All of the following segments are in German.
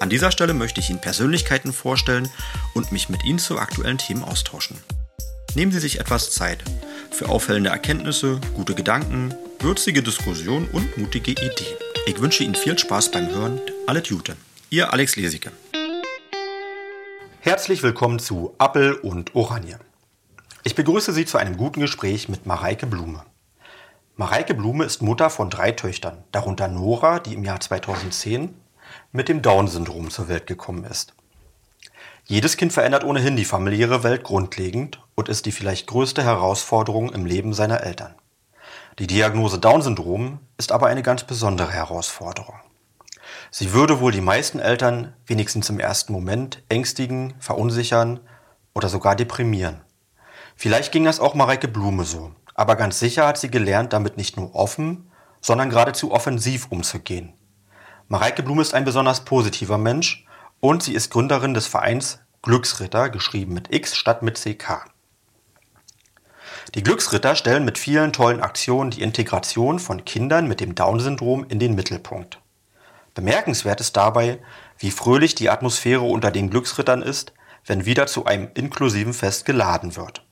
An dieser Stelle möchte ich Ihnen Persönlichkeiten vorstellen und mich mit Ihnen zu aktuellen Themen austauschen. Nehmen Sie sich etwas Zeit für auffällende Erkenntnisse, gute Gedanken, würzige Diskussionen und mutige Ideen. Ich wünsche Ihnen viel Spaß beim Hören. Alle Jute. Ihr Alex Lesicke. Herzlich willkommen zu Appel und Oranje. Ich begrüße Sie zu einem guten Gespräch mit Mareike Blume. Mareike Blume ist Mutter von drei Töchtern, darunter Nora, die im Jahr 2010 mit dem Down-Syndrom zur Welt gekommen ist. Jedes Kind verändert ohnehin die familiäre Welt grundlegend und ist die vielleicht größte Herausforderung im Leben seiner Eltern. Die Diagnose Down-Syndrom ist aber eine ganz besondere Herausforderung. Sie würde wohl die meisten Eltern wenigstens im ersten Moment ängstigen, verunsichern oder sogar deprimieren. Vielleicht ging das auch Mareike Blume so, aber ganz sicher hat sie gelernt, damit nicht nur offen, sondern geradezu offensiv umzugehen. Mareike Blume ist ein besonders positiver Mensch und sie ist Gründerin des Vereins Glücksritter, geschrieben mit X statt mit CK. Die Glücksritter stellen mit vielen tollen Aktionen die Integration von Kindern mit dem Down-Syndrom in den Mittelpunkt. Bemerkenswert ist dabei, wie fröhlich die Atmosphäre unter den Glücksrittern ist, wenn wieder zu einem inklusiven Fest geladen wird.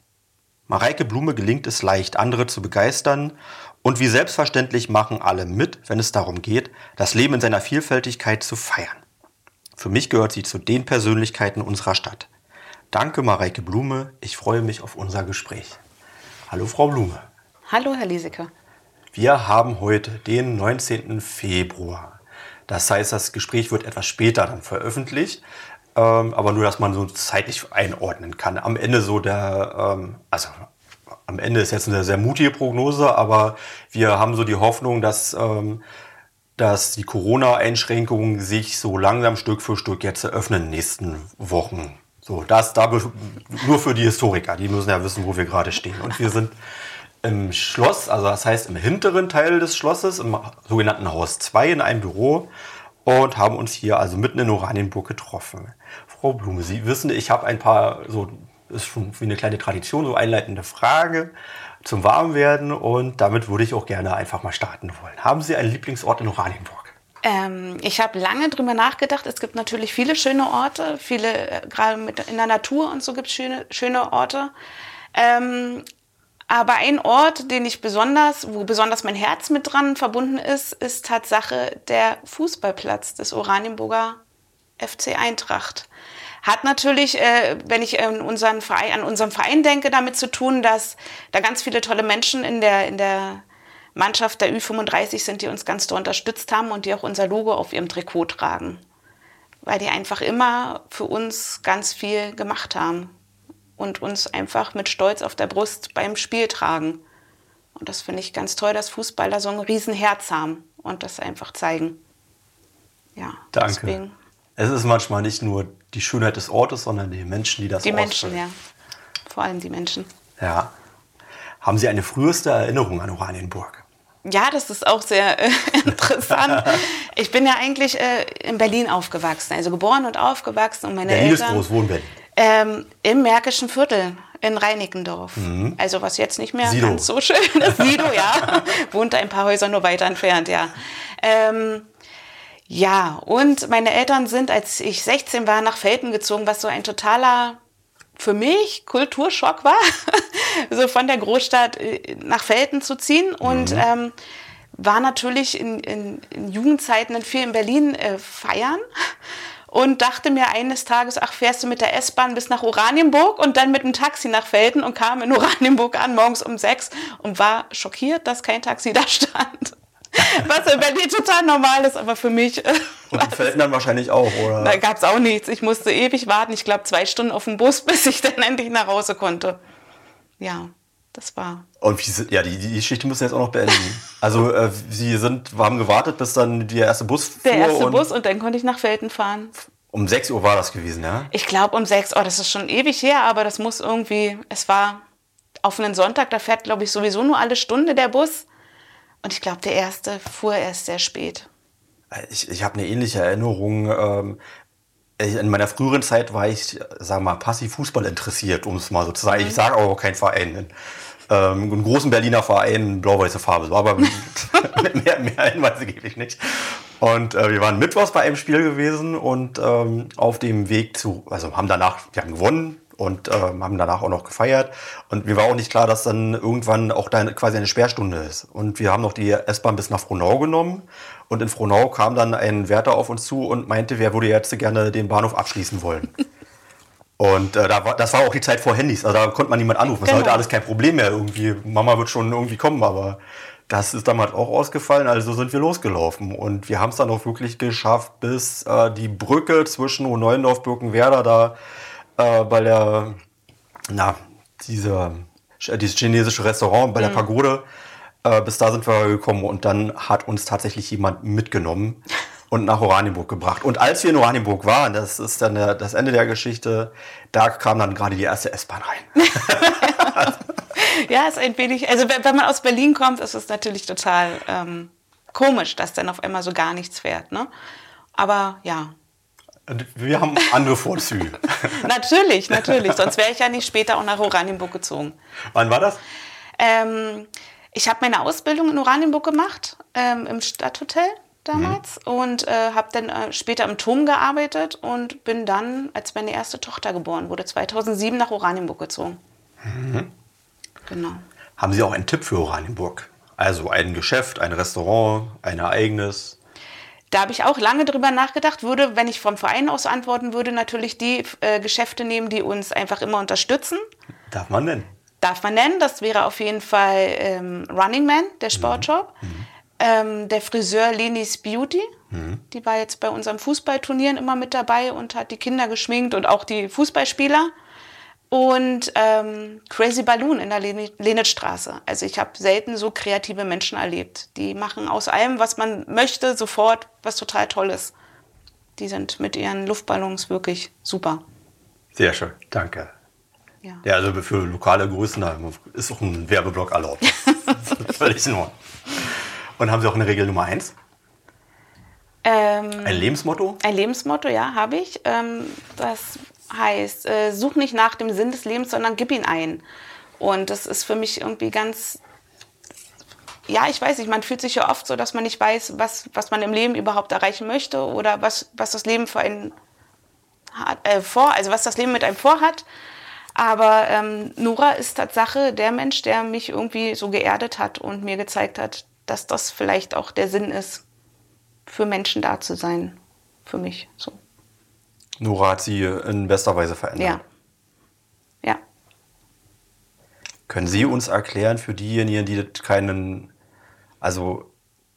Mareike Blume gelingt es leicht, andere zu begeistern und wie selbstverständlich machen alle mit, wenn es darum geht, das Leben in seiner Vielfältigkeit zu feiern. Für mich gehört sie zu den Persönlichkeiten unserer Stadt. Danke, Mareike Blume. Ich freue mich auf unser Gespräch. Hallo, Frau Blume. Hallo, Herr Liesecke. Wir haben heute den 19. Februar. Das heißt, das Gespräch wird etwas später dann veröffentlicht. Ähm, aber nur, dass man so zeitlich einordnen kann. Am Ende so der, ähm, also am Ende ist jetzt eine sehr mutige Prognose, aber wir haben so die Hoffnung, dass ähm, dass die Corona-Einschränkungen sich so langsam Stück für Stück jetzt eröffnen in den nächsten Wochen. So, das da nur für die Historiker, die müssen ja wissen, wo wir gerade stehen. Und wir sind im Schloss, also das heißt im hinteren Teil des Schlosses, im sogenannten Haus 2 in einem Büro und haben uns hier also mitten in Oranienburg getroffen. Frau Blume, Sie wissen, ich habe ein paar, so ist schon wie eine kleine Tradition, so einleitende Frage zum Warmwerden und damit würde ich auch gerne einfach mal starten wollen. Haben Sie einen Lieblingsort in Oranienburg? Ähm, ich habe lange drüber nachgedacht. Es gibt natürlich viele schöne Orte, viele, äh, gerade in der Natur und so gibt es schöne, schöne Orte. Ähm, aber ein Ort, den ich besonders, wo besonders mein Herz mit dran verbunden ist, ist Tatsache der Fußballplatz des Oranienburger FC Eintracht. Hat natürlich, äh, wenn ich an unseren, Verein, an unseren Verein denke, damit zu tun, dass da ganz viele tolle Menschen in der, in der Mannschaft der Ü35 sind, die uns ganz doll unterstützt haben und die auch unser Logo auf ihrem Trikot tragen. Weil die einfach immer für uns ganz viel gemacht haben und uns einfach mit Stolz auf der Brust beim Spiel tragen. Und das finde ich ganz toll, dass Fußballer so ein Riesenherz haben und das einfach zeigen. Ja, Danke. Deswegen. Es ist manchmal nicht nur die Schönheit des Ortes, sondern die Menschen, die das Die Menschen, ja. Vor allem die Menschen. Ja. Haben Sie eine früheste Erinnerung an Oranienburg? Ja, das ist auch sehr äh, interessant. ich bin ja eigentlich äh, in Berlin aufgewachsen, also geboren und aufgewachsen. Und meine Berlin Eltern, ist groß, wo in Berlin? Ähm, Im Märkischen Viertel in Reinickendorf. Mhm. Also was jetzt nicht mehr Sido. ganz so schön ist. Sido, ja. Wohnt ein paar Häuser nur weiter entfernt, ja. Ähm, ja, und meine Eltern sind, als ich 16 war, nach Felten gezogen, was so ein totaler, für mich, Kulturschock war, so von der Großstadt äh, nach Felten zu ziehen. Und mhm. ähm, war natürlich in, in, in Jugendzeiten viel in Berlin äh, feiern und dachte mir eines Tages, ach, fährst du mit der S-Bahn bis nach Oranienburg und dann mit dem Taxi nach Felten und kam in Oranienburg an, morgens um sechs und war schockiert, dass kein Taxi da stand. Was in Berlin total normal ist, aber für mich. Äh, Und die dann wahrscheinlich auch, oder? Da gab es auch nichts. Ich musste ewig warten. Ich glaube, zwei Stunden auf dem Bus, bis ich dann endlich nach Hause konnte. Ja, das war. Und wie, ja, die, die Geschichte müssen wir jetzt auch noch beenden. Also, äh, Sie sind, haben gewartet, bis dann der erste Bus fuhr. Der erste und Bus und dann konnte ich nach Felden fahren. Um 6 Uhr war das gewesen, ja? Ich glaube um 6 Uhr, das ist schon ewig her, aber das muss irgendwie, es war auf einen Sonntag, da fährt, glaube ich, sowieso nur alle Stunde der Bus. Und ich glaube, der erste fuhr erst sehr spät. Ich, ich habe eine ähnliche Erinnerung. Ähm, in meiner früheren Zeit war ich, sag mal, passiv Fußball interessiert, um es mal so zu sagen. Mhm. Ich sage aber auch kein Verein. Ähm, einen großen Berliner Verein, blau-weiße Farbe. Aber mehr, mehr Hinweise gebe ich nicht. Und äh, wir waren mittwochs bei einem Spiel gewesen und ähm, auf dem Weg zu, also haben danach, wir haben gewonnen, und äh, haben danach auch noch gefeiert. Und mir war auch nicht klar, dass dann irgendwann auch da quasi eine Sperrstunde ist. Und wir haben noch die S-Bahn bis nach Frohnau genommen. Und in Frohnau kam dann ein Wärter auf uns zu und meinte, wer würde jetzt gerne den Bahnhof abschließen wollen. Und äh, da war, das war auch die Zeit vor Handys. Also da konnte man niemand anrufen. Das genau. ist heute alles kein Problem mehr irgendwie. Mama wird schon irgendwie kommen, aber das ist damals auch ausgefallen. Also sind wir losgelaufen. Und wir haben es dann auch wirklich geschafft, bis äh, die Brücke zwischen Neuendorf, Birkenwerder da äh, bei der, na, diese, dieses chinesische Restaurant bei der mhm. Pagode. Äh, bis da sind wir gekommen und dann hat uns tatsächlich jemand mitgenommen und nach Oranienburg gebracht. Und als wir in Oranienburg waren, das ist dann der, das Ende der Geschichte, da kam dann gerade die erste S-Bahn rein. ja, ist ein wenig, also wenn man aus Berlin kommt, ist es natürlich total ähm, komisch, dass dann auf einmal so gar nichts fährt. Ne? Aber ja, wir haben andere Vorzüge. natürlich, natürlich. Sonst wäre ich ja nicht später auch nach Oranienburg gezogen. Wann war das? Ähm, ich habe meine Ausbildung in Oranienburg gemacht, ähm, im Stadthotel damals. Mhm. Und äh, habe dann äh, später im Turm gearbeitet und bin dann, als meine erste Tochter geboren wurde, 2007 nach Oranienburg gezogen. Mhm. Genau. Haben Sie auch einen Tipp für Oranienburg? Also ein Geschäft, ein Restaurant, ein Ereignis? Da habe ich auch lange drüber nachgedacht, würde, wenn ich vom Verein aus antworten würde, natürlich die äh, Geschäfte nehmen, die uns einfach immer unterstützen. Darf man nennen? Darf man nennen. Das wäre auf jeden Fall ähm, Running Man, der Sportshop. Mhm. Mhm. Ähm, der Friseur Lenis Beauty. Mhm. Die war jetzt bei unseren Fußballturnieren immer mit dabei und hat die Kinder geschminkt und auch die Fußballspieler und ähm, Crazy Balloon in der Lenitstraße. Also ich habe selten so kreative Menschen erlebt. Die machen aus allem, was man möchte, sofort was total Tolles. Die sind mit ihren Luftballons wirklich super. Sehr schön, danke. Ja, ja also für lokale Größen ist auch ein Werbeblock erlaubt. Völlig in Ordnung. Und haben Sie auch eine Regel Nummer eins? Ähm, ein Lebensmotto? Ein Lebensmotto, ja, habe ich. Ähm, das heißt, äh, such nicht nach dem Sinn des Lebens, sondern gib ihn ein. Und das ist für mich irgendwie ganz, ja, ich weiß nicht, man fühlt sich ja oft so, dass man nicht weiß, was, was man im Leben überhaupt erreichen möchte oder was, was das Leben für einen hat, äh, vor, also was das Leben mit einem vorhat. Aber ähm, Nora ist Tatsache der Mensch, der mich irgendwie so geerdet hat und mir gezeigt hat, dass das vielleicht auch der Sinn ist, für Menschen da zu sein. Für mich so. Nora hat sie in bester Weise verändert. Ja. Ja. Können Sie uns erklären, für diejenigen, die keinen, also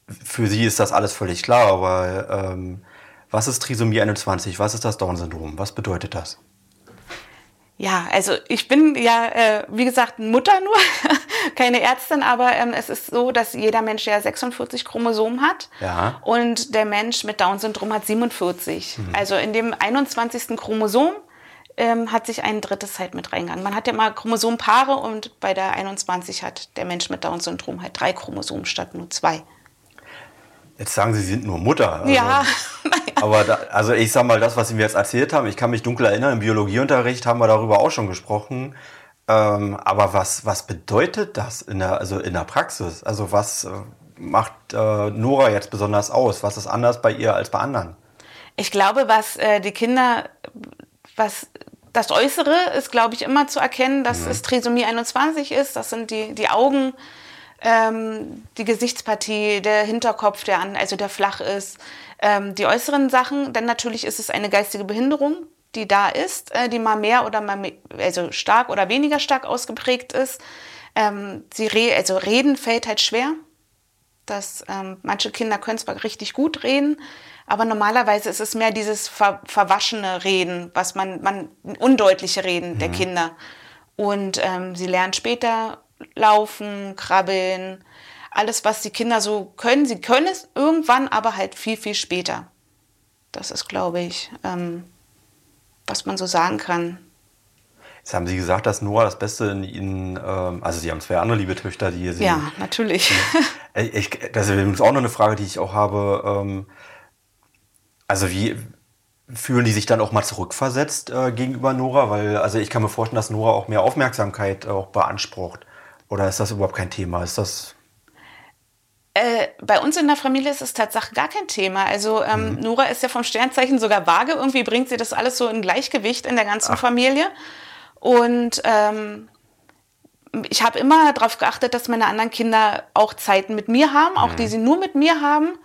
für Sie ist das alles völlig klar, aber ähm, was ist Trisomie 21? Was ist das Down-Syndrom? Was bedeutet das? Ja, also ich bin ja, äh, wie gesagt, Mutter nur, keine Ärztin, aber ähm, es ist so, dass jeder Mensch ja 46 Chromosomen hat ja. und der Mensch mit Down-Syndrom hat 47. Mhm. Also in dem 21. Chromosom ähm, hat sich ein drittes halt mit reingegangen. Man hat ja mal Chromosompaare und bei der 21 hat der Mensch mit Down-Syndrom halt drei Chromosomen statt nur zwei. Jetzt sagen Sie, Sie sind nur Mutter. Also, ja. aber da, also ich sag mal, das, was Sie mir jetzt erzählt haben, ich kann mich dunkel erinnern, im Biologieunterricht haben wir darüber auch schon gesprochen. Ähm, aber was, was bedeutet das in der, also in der Praxis? Also was äh, macht äh, Nora jetzt besonders aus? Was ist anders bei ihr als bei anderen? Ich glaube, was äh, die Kinder, was das Äußere ist, glaube ich, immer zu erkennen, dass mhm. es Trisomie 21 ist. Das sind die, die Augen, ähm, die Gesichtspartie, der Hinterkopf, der an, also der flach ist, ähm, die äußeren Sachen. Dann natürlich ist es eine geistige Behinderung, die da ist, äh, die mal mehr oder mal mehr, also stark oder weniger stark ausgeprägt ist. Ähm, sie re also reden fällt halt schwer. Das, ähm, manche Kinder können zwar richtig gut reden, aber normalerweise ist es mehr dieses ver verwaschene Reden, was man, man undeutliche Reden mhm. der Kinder. Und ähm, sie lernen später laufen, krabbeln, alles, was die Kinder so können. Sie können es irgendwann, aber halt viel, viel später. Das ist, glaube ich, ähm, was man so sagen kann. Jetzt haben Sie gesagt, dass Noah das Beste in Ihnen, ähm, also Sie haben zwei andere liebe Töchter, die Sie. Ja, natürlich. Ich, das ist übrigens auch noch eine Frage, die ich auch habe. Ähm, also wie fühlen die sich dann auch mal zurückversetzt äh, gegenüber Nora? Weil, also ich kann mir vorstellen, dass Nora auch mehr Aufmerksamkeit äh, auch beansprucht. Oder ist das überhaupt kein Thema? Ist das. Äh, bei uns in der Familie ist es tatsächlich gar kein Thema. Also ähm, mhm. Nora ist ja vom Sternzeichen sogar vage. Irgendwie bringt sie das alles so in Gleichgewicht in der ganzen Ach. Familie. Und ähm, ich habe immer darauf geachtet, dass meine anderen Kinder auch Zeiten mit mir haben, auch mhm. die sie nur mit mir haben.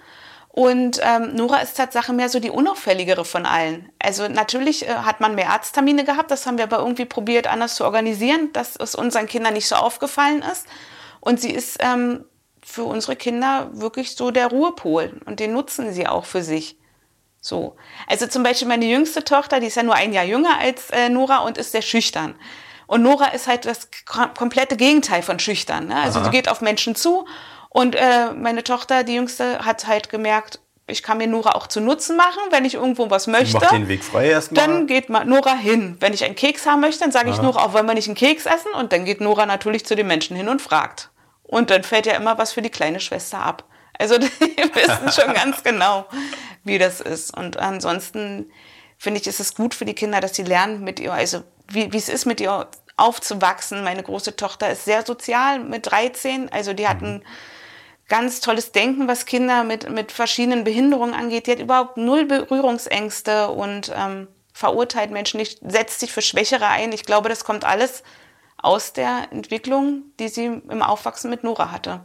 Und ähm, Nora ist tatsächlich mehr so die unauffälligere von allen. Also natürlich äh, hat man mehr Arzttermine gehabt, das haben wir aber irgendwie probiert anders zu organisieren, dass es unseren Kindern nicht so aufgefallen ist. Und sie ist ähm, für unsere Kinder wirklich so der Ruhepol und den nutzen sie auch für sich. So. Also zum Beispiel meine jüngste Tochter, die ist ja nur ein Jahr jünger als äh, Nora und ist sehr schüchtern. Und Nora ist halt das komplette Gegenteil von schüchtern. Ne? Also Aha. sie geht auf Menschen zu und äh, meine Tochter, die Jüngste, hat halt gemerkt, ich kann mir Nora auch zu Nutzen machen, wenn ich irgendwo was möchte. Mach den Weg frei erstmal. Dann geht Nora hin. Wenn ich einen Keks haben möchte, dann sage ich Nora, auch wollen wir nicht einen Keks essen? Und dann geht Nora natürlich zu den Menschen hin und fragt. Und dann fällt ja immer was für die kleine Schwester ab. Also die wissen schon ganz genau, wie das ist. Und ansonsten finde ich, ist es gut für die Kinder, dass sie lernen mit ihr, also wie, wie es ist, mit ihr aufzuwachsen. Meine große Tochter ist sehr sozial mit 13, also die hat ein ganz tolles Denken, was Kinder mit, mit verschiedenen Behinderungen angeht. Die hat überhaupt null Berührungsängste und ähm, verurteilt Menschen nicht, setzt sich für Schwächere ein. Ich glaube, das kommt alles aus der Entwicklung, die sie im Aufwachsen mit Nora hatte.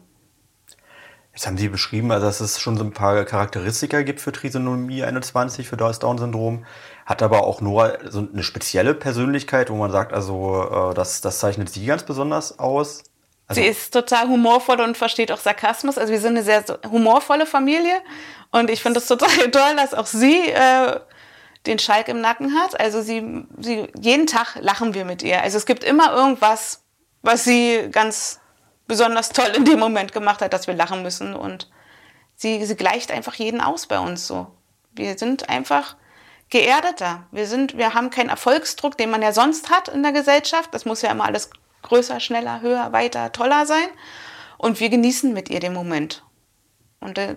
Jetzt haben Sie beschrieben, also dass es schon so ein paar Charakteristika gibt für Trisonomie 21, für Down-Syndrom. Hat aber auch Nora so eine spezielle Persönlichkeit, wo man sagt, also äh, das, das zeichnet sie ganz besonders aus? Also sie ist total humorvoll und versteht auch Sarkasmus. Also wir sind eine sehr humorvolle Familie und ich finde es total toll, dass auch sie äh, den Schalk im Nacken hat. Also sie, sie, jeden Tag lachen wir mit ihr. Also es gibt immer irgendwas, was sie ganz besonders toll in dem Moment gemacht hat, dass wir lachen müssen und sie, sie gleicht einfach jeden aus bei uns so. Wir sind einfach geerdeter. Wir sind, wir haben keinen Erfolgsdruck, den man ja sonst hat in der Gesellschaft. Das muss ja immer alles größer, schneller, höher, weiter, toller sein. Und wir genießen mit ihr den Moment. Und äh,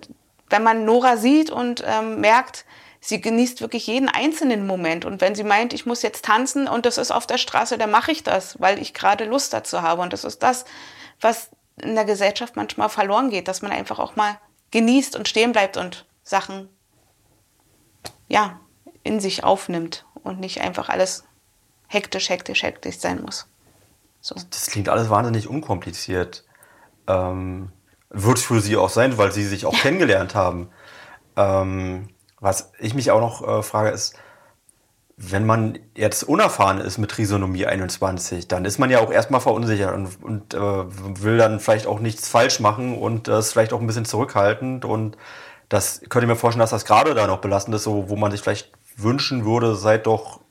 wenn man Nora sieht und ähm, merkt, sie genießt wirklich jeden einzelnen Moment. Und wenn sie meint, ich muss jetzt tanzen und das ist auf der Straße, dann mache ich das, weil ich gerade Lust dazu habe. Und das ist das, was in der Gesellschaft manchmal verloren geht, dass man einfach auch mal genießt und stehen bleibt und Sachen ja, in sich aufnimmt und nicht einfach alles hektisch, hektisch, hektisch sein muss. So. Das klingt alles wahnsinnig unkompliziert. Ähm, wird es für Sie auch sein, weil Sie sich auch kennengelernt haben. Ähm, was ich mich auch noch äh, frage, ist, wenn man jetzt unerfahren ist mit Trisonomie 21, dann ist man ja auch erstmal verunsichert und, und äh, will dann vielleicht auch nichts falsch machen und äh, ist vielleicht auch ein bisschen zurückhaltend. Und das könnte ich mir vorstellen, dass das gerade da noch belastend ist, so, wo man sich vielleicht wünschen würde, seid doch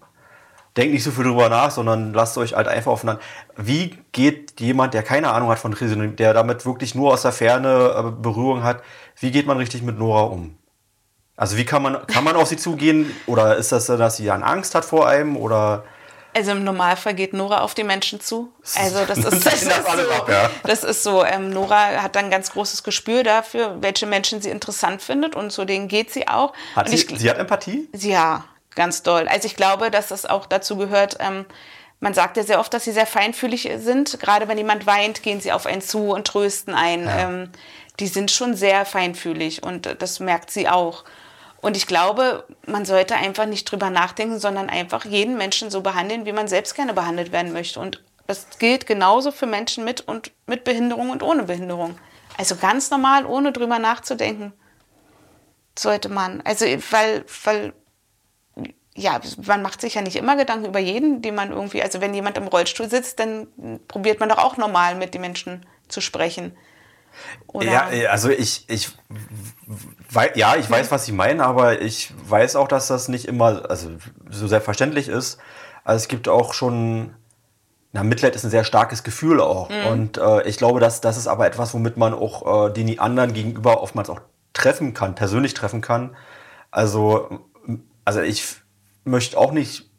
denkt nicht so viel drüber nach, sondern lasst euch halt einfach aufeinander. Wie geht jemand, der keine Ahnung hat von Trisonomie, der damit wirklich nur aus der Ferne äh, Berührung hat, wie geht man richtig mit Nora um? Also wie kann man, kann man auf sie zugehen? Oder ist das, dass sie dann Angst hat vor einem? Oder also im Normalfall geht Nora auf die Menschen zu. Also das ist, das ist so, das ist so ähm, Nora hat dann ein ganz großes Gespür dafür, welche Menschen sie interessant findet und zu denen geht sie auch. Hat sie, ich, sie hat Empathie? Ja, ganz doll. Also ich glaube, dass es auch dazu gehört, ähm, man sagt ja sehr oft, dass sie sehr feinfühlig sind. Gerade wenn jemand weint, gehen sie auf einen zu und trösten einen. Ja. Ähm, die sind schon sehr feinfühlig und das merkt sie auch. Und ich glaube, man sollte einfach nicht drüber nachdenken, sondern einfach jeden Menschen so behandeln, wie man selbst gerne behandelt werden möchte. Und das gilt genauso für Menschen mit und mit Behinderung und ohne Behinderung. Also ganz normal, ohne drüber nachzudenken, sollte man. Also weil, weil ja, man macht sich ja nicht immer Gedanken über jeden, den man irgendwie, also wenn jemand im Rollstuhl sitzt, dann probiert man doch auch normal mit den Menschen zu sprechen. Oder? Ja, also ich, ich weiß, ja, ich weiß, was Sie meinen, aber ich weiß auch, dass das nicht immer also so selbstverständlich ist. Also es gibt auch schon, na, Mitleid ist ein sehr starkes Gefühl auch. Mhm. Und äh, ich glaube, dass das ist aber etwas, womit man auch äh, den anderen gegenüber oftmals auch treffen kann, persönlich treffen kann. Also also ich möchte auch nicht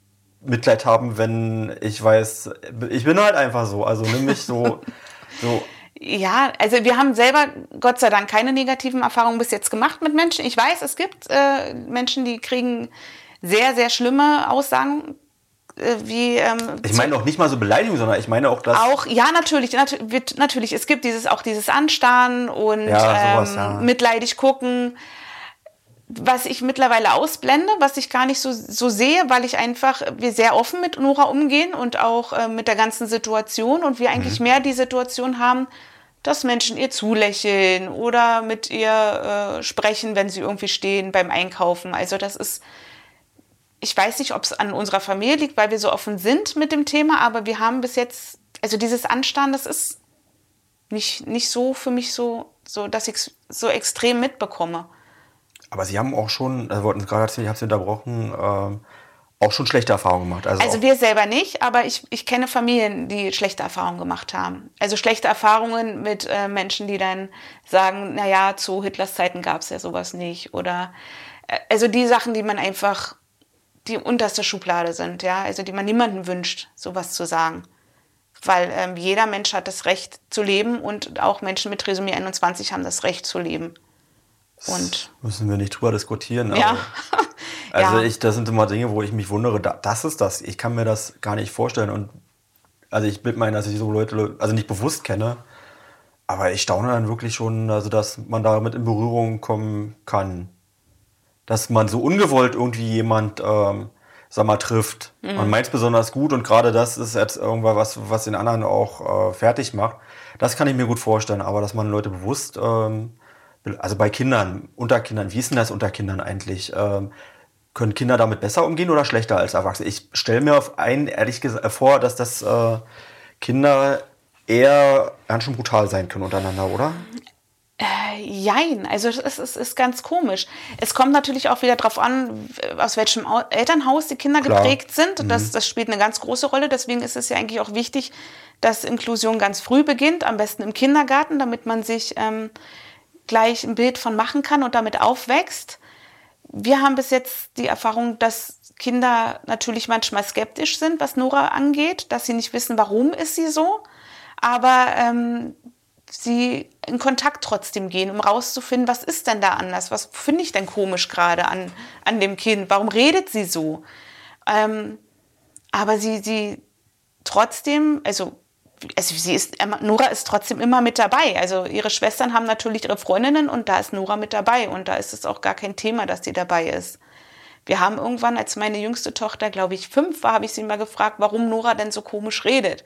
Mitleid haben, wenn ich weiß, ich bin halt einfach so. Also nimm mich so, so ja, also wir haben selber Gott sei Dank keine negativen Erfahrungen bis jetzt gemacht mit Menschen. Ich weiß, es gibt äh, Menschen, die kriegen sehr, sehr schlimme Aussagen. Äh, wie, ähm, ich meine auch nicht mal so Beleidigung, sondern ich meine auch das. Auch, ja, natürlich, nat wird, natürlich. Es gibt dieses, auch dieses Anstarren und ja, sowas, ähm, ja. mitleidig gucken was ich mittlerweile ausblende, was ich gar nicht so, so sehe, weil ich einfach, wir sehr offen mit Nora umgehen und auch äh, mit der ganzen Situation und wir eigentlich mhm. mehr die Situation haben, dass Menschen ihr zulächeln oder mit ihr äh, sprechen, wenn sie irgendwie stehen beim Einkaufen. Also das ist, ich weiß nicht, ob es an unserer Familie liegt, weil wir so offen sind mit dem Thema, aber wir haben bis jetzt, also dieses Anstarren, das ist nicht, nicht so für mich so, so dass ich es so extrem mitbekomme. Aber Sie haben auch schon, also wollten gerade erzählen, ich habe Sie unterbrochen, ähm, auch schon schlechte Erfahrungen gemacht. Also, also wir selber nicht, aber ich, ich kenne Familien, die schlechte Erfahrungen gemacht haben. Also schlechte Erfahrungen mit äh, Menschen, die dann sagen, naja, zu Hitlers Zeiten gab es ja sowas nicht. Oder äh, also die Sachen, die man einfach die unterste Schublade sind, ja, also die man niemandem wünscht, sowas zu sagen. Weil ähm, jeder Mensch hat das Recht zu leben und auch Menschen mit Trisomie 21 haben das Recht zu leben. Und müssen wir nicht drüber diskutieren. Ja. also ja. ich, das sind immer Dinge, wo ich mich wundere, das ist das. Ich kann mir das gar nicht vorstellen. Und also ich bin meine, dass ich so Leute, also nicht bewusst kenne, aber ich staune dann wirklich schon, also dass man damit in Berührung kommen kann. Dass man so ungewollt irgendwie jemand, ähm, sag mal, trifft. Mhm. Man meint es besonders gut und gerade das ist jetzt irgendwas, was, was den anderen auch äh, fertig macht. Das kann ich mir gut vorstellen, aber dass man Leute bewusst ähm, also bei Kindern, unter Kindern, wie ist denn das unter Kindern eigentlich? Ähm, können Kinder damit besser umgehen oder schlechter als Erwachsene? Ich stelle mir auf einen ehrlich gesagt vor, dass das äh, Kinder eher ganz schön brutal sein können untereinander, oder? Äh, jein, also es ist, es ist ganz komisch. Es kommt natürlich auch wieder darauf an, aus welchem Elternhaus die Kinder Klar. geprägt sind. Das, mhm. das spielt eine ganz große Rolle. Deswegen ist es ja eigentlich auch wichtig, dass Inklusion ganz früh beginnt, am besten im Kindergarten, damit man sich ähm, gleich ein Bild von machen kann und damit aufwächst. Wir haben bis jetzt die Erfahrung, dass Kinder natürlich manchmal skeptisch sind, was Nora angeht, dass sie nicht wissen, warum ist sie so, aber ähm, sie in Kontakt trotzdem gehen, um rauszufinden, was ist denn da anders, was finde ich denn komisch gerade an, an dem Kind, warum redet sie so. Ähm, aber sie, sie trotzdem, also also sie ist, Nora ist trotzdem immer mit dabei. Also ihre Schwestern haben natürlich ihre Freundinnen und da ist Nora mit dabei und da ist es auch gar kein Thema, dass sie dabei ist. Wir haben irgendwann, als meine jüngste Tochter, glaube ich, fünf war, habe ich sie mal gefragt, warum Nora denn so komisch redet.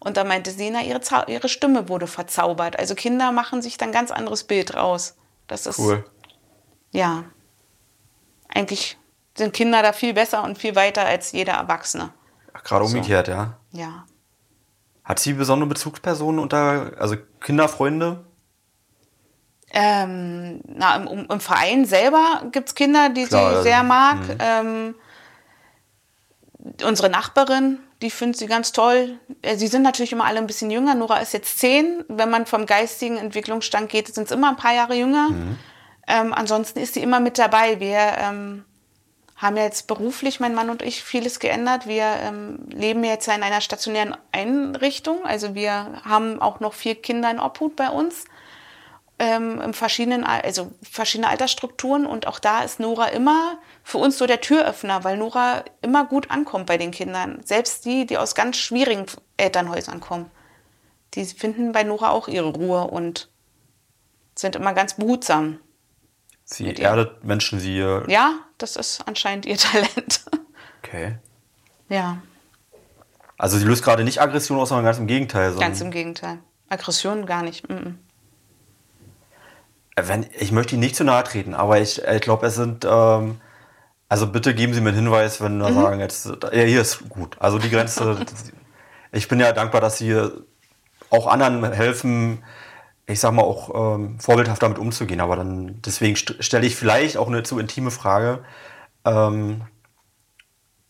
Und da meinte sie, na, ihre, ihre Stimme wurde verzaubert. Also Kinder machen sich dann ganz anderes Bild raus. Das ist, cool. Ja. Eigentlich sind Kinder da viel besser und viel weiter als jeder Erwachsene. Gerade umgekehrt, so. ja. Ja. Hat sie besondere Bezugspersonen unter, also Kinderfreunde? Ähm, na, im, im, Verein selber gibt es Kinder, die Klar, sie also, sehr mag. Mhm. Ähm, unsere Nachbarin, die findet sie ganz toll. Äh, sie sind natürlich immer alle ein bisschen jünger. Nora ist jetzt zehn. Wenn man vom geistigen Entwicklungsstand geht, sind es immer ein paar Jahre jünger. Mhm. Ähm, ansonsten ist sie immer mit dabei. Wir ähm, haben jetzt beruflich, mein Mann und ich, vieles geändert. Wir ähm, leben jetzt in einer stationären Einrichtung. Also wir haben auch noch vier Kinder in Obhut bei uns. Ähm, in verschiedenen, also verschiedene Altersstrukturen. Und auch da ist Nora immer für uns so der Türöffner, weil Nora immer gut ankommt bei den Kindern. Selbst die, die aus ganz schwierigen Elternhäusern kommen. Die finden bei Nora auch ihre Ruhe und sind immer ganz behutsam. Sie erdet Menschen, sie. Ja, das ist anscheinend ihr Talent. Okay. Ja. Also sie löst gerade nicht Aggression aus, sondern ganz im Gegenteil. Ganz im Gegenteil. Aggression gar nicht. Mm -mm. Wenn, ich möchte Ihnen nicht zu nahe treten, aber ich, ich glaube, es sind. Ähm, also bitte geben Sie mir einen Hinweis, wenn wir mhm. sagen, jetzt, ja, hier ist gut. Also die Grenze. ich bin ja dankbar, dass Sie auch anderen helfen, ich sag mal, auch ähm, vorbildhaft damit umzugehen. Aber dann, deswegen st stelle ich vielleicht auch eine zu intime Frage. Ähm,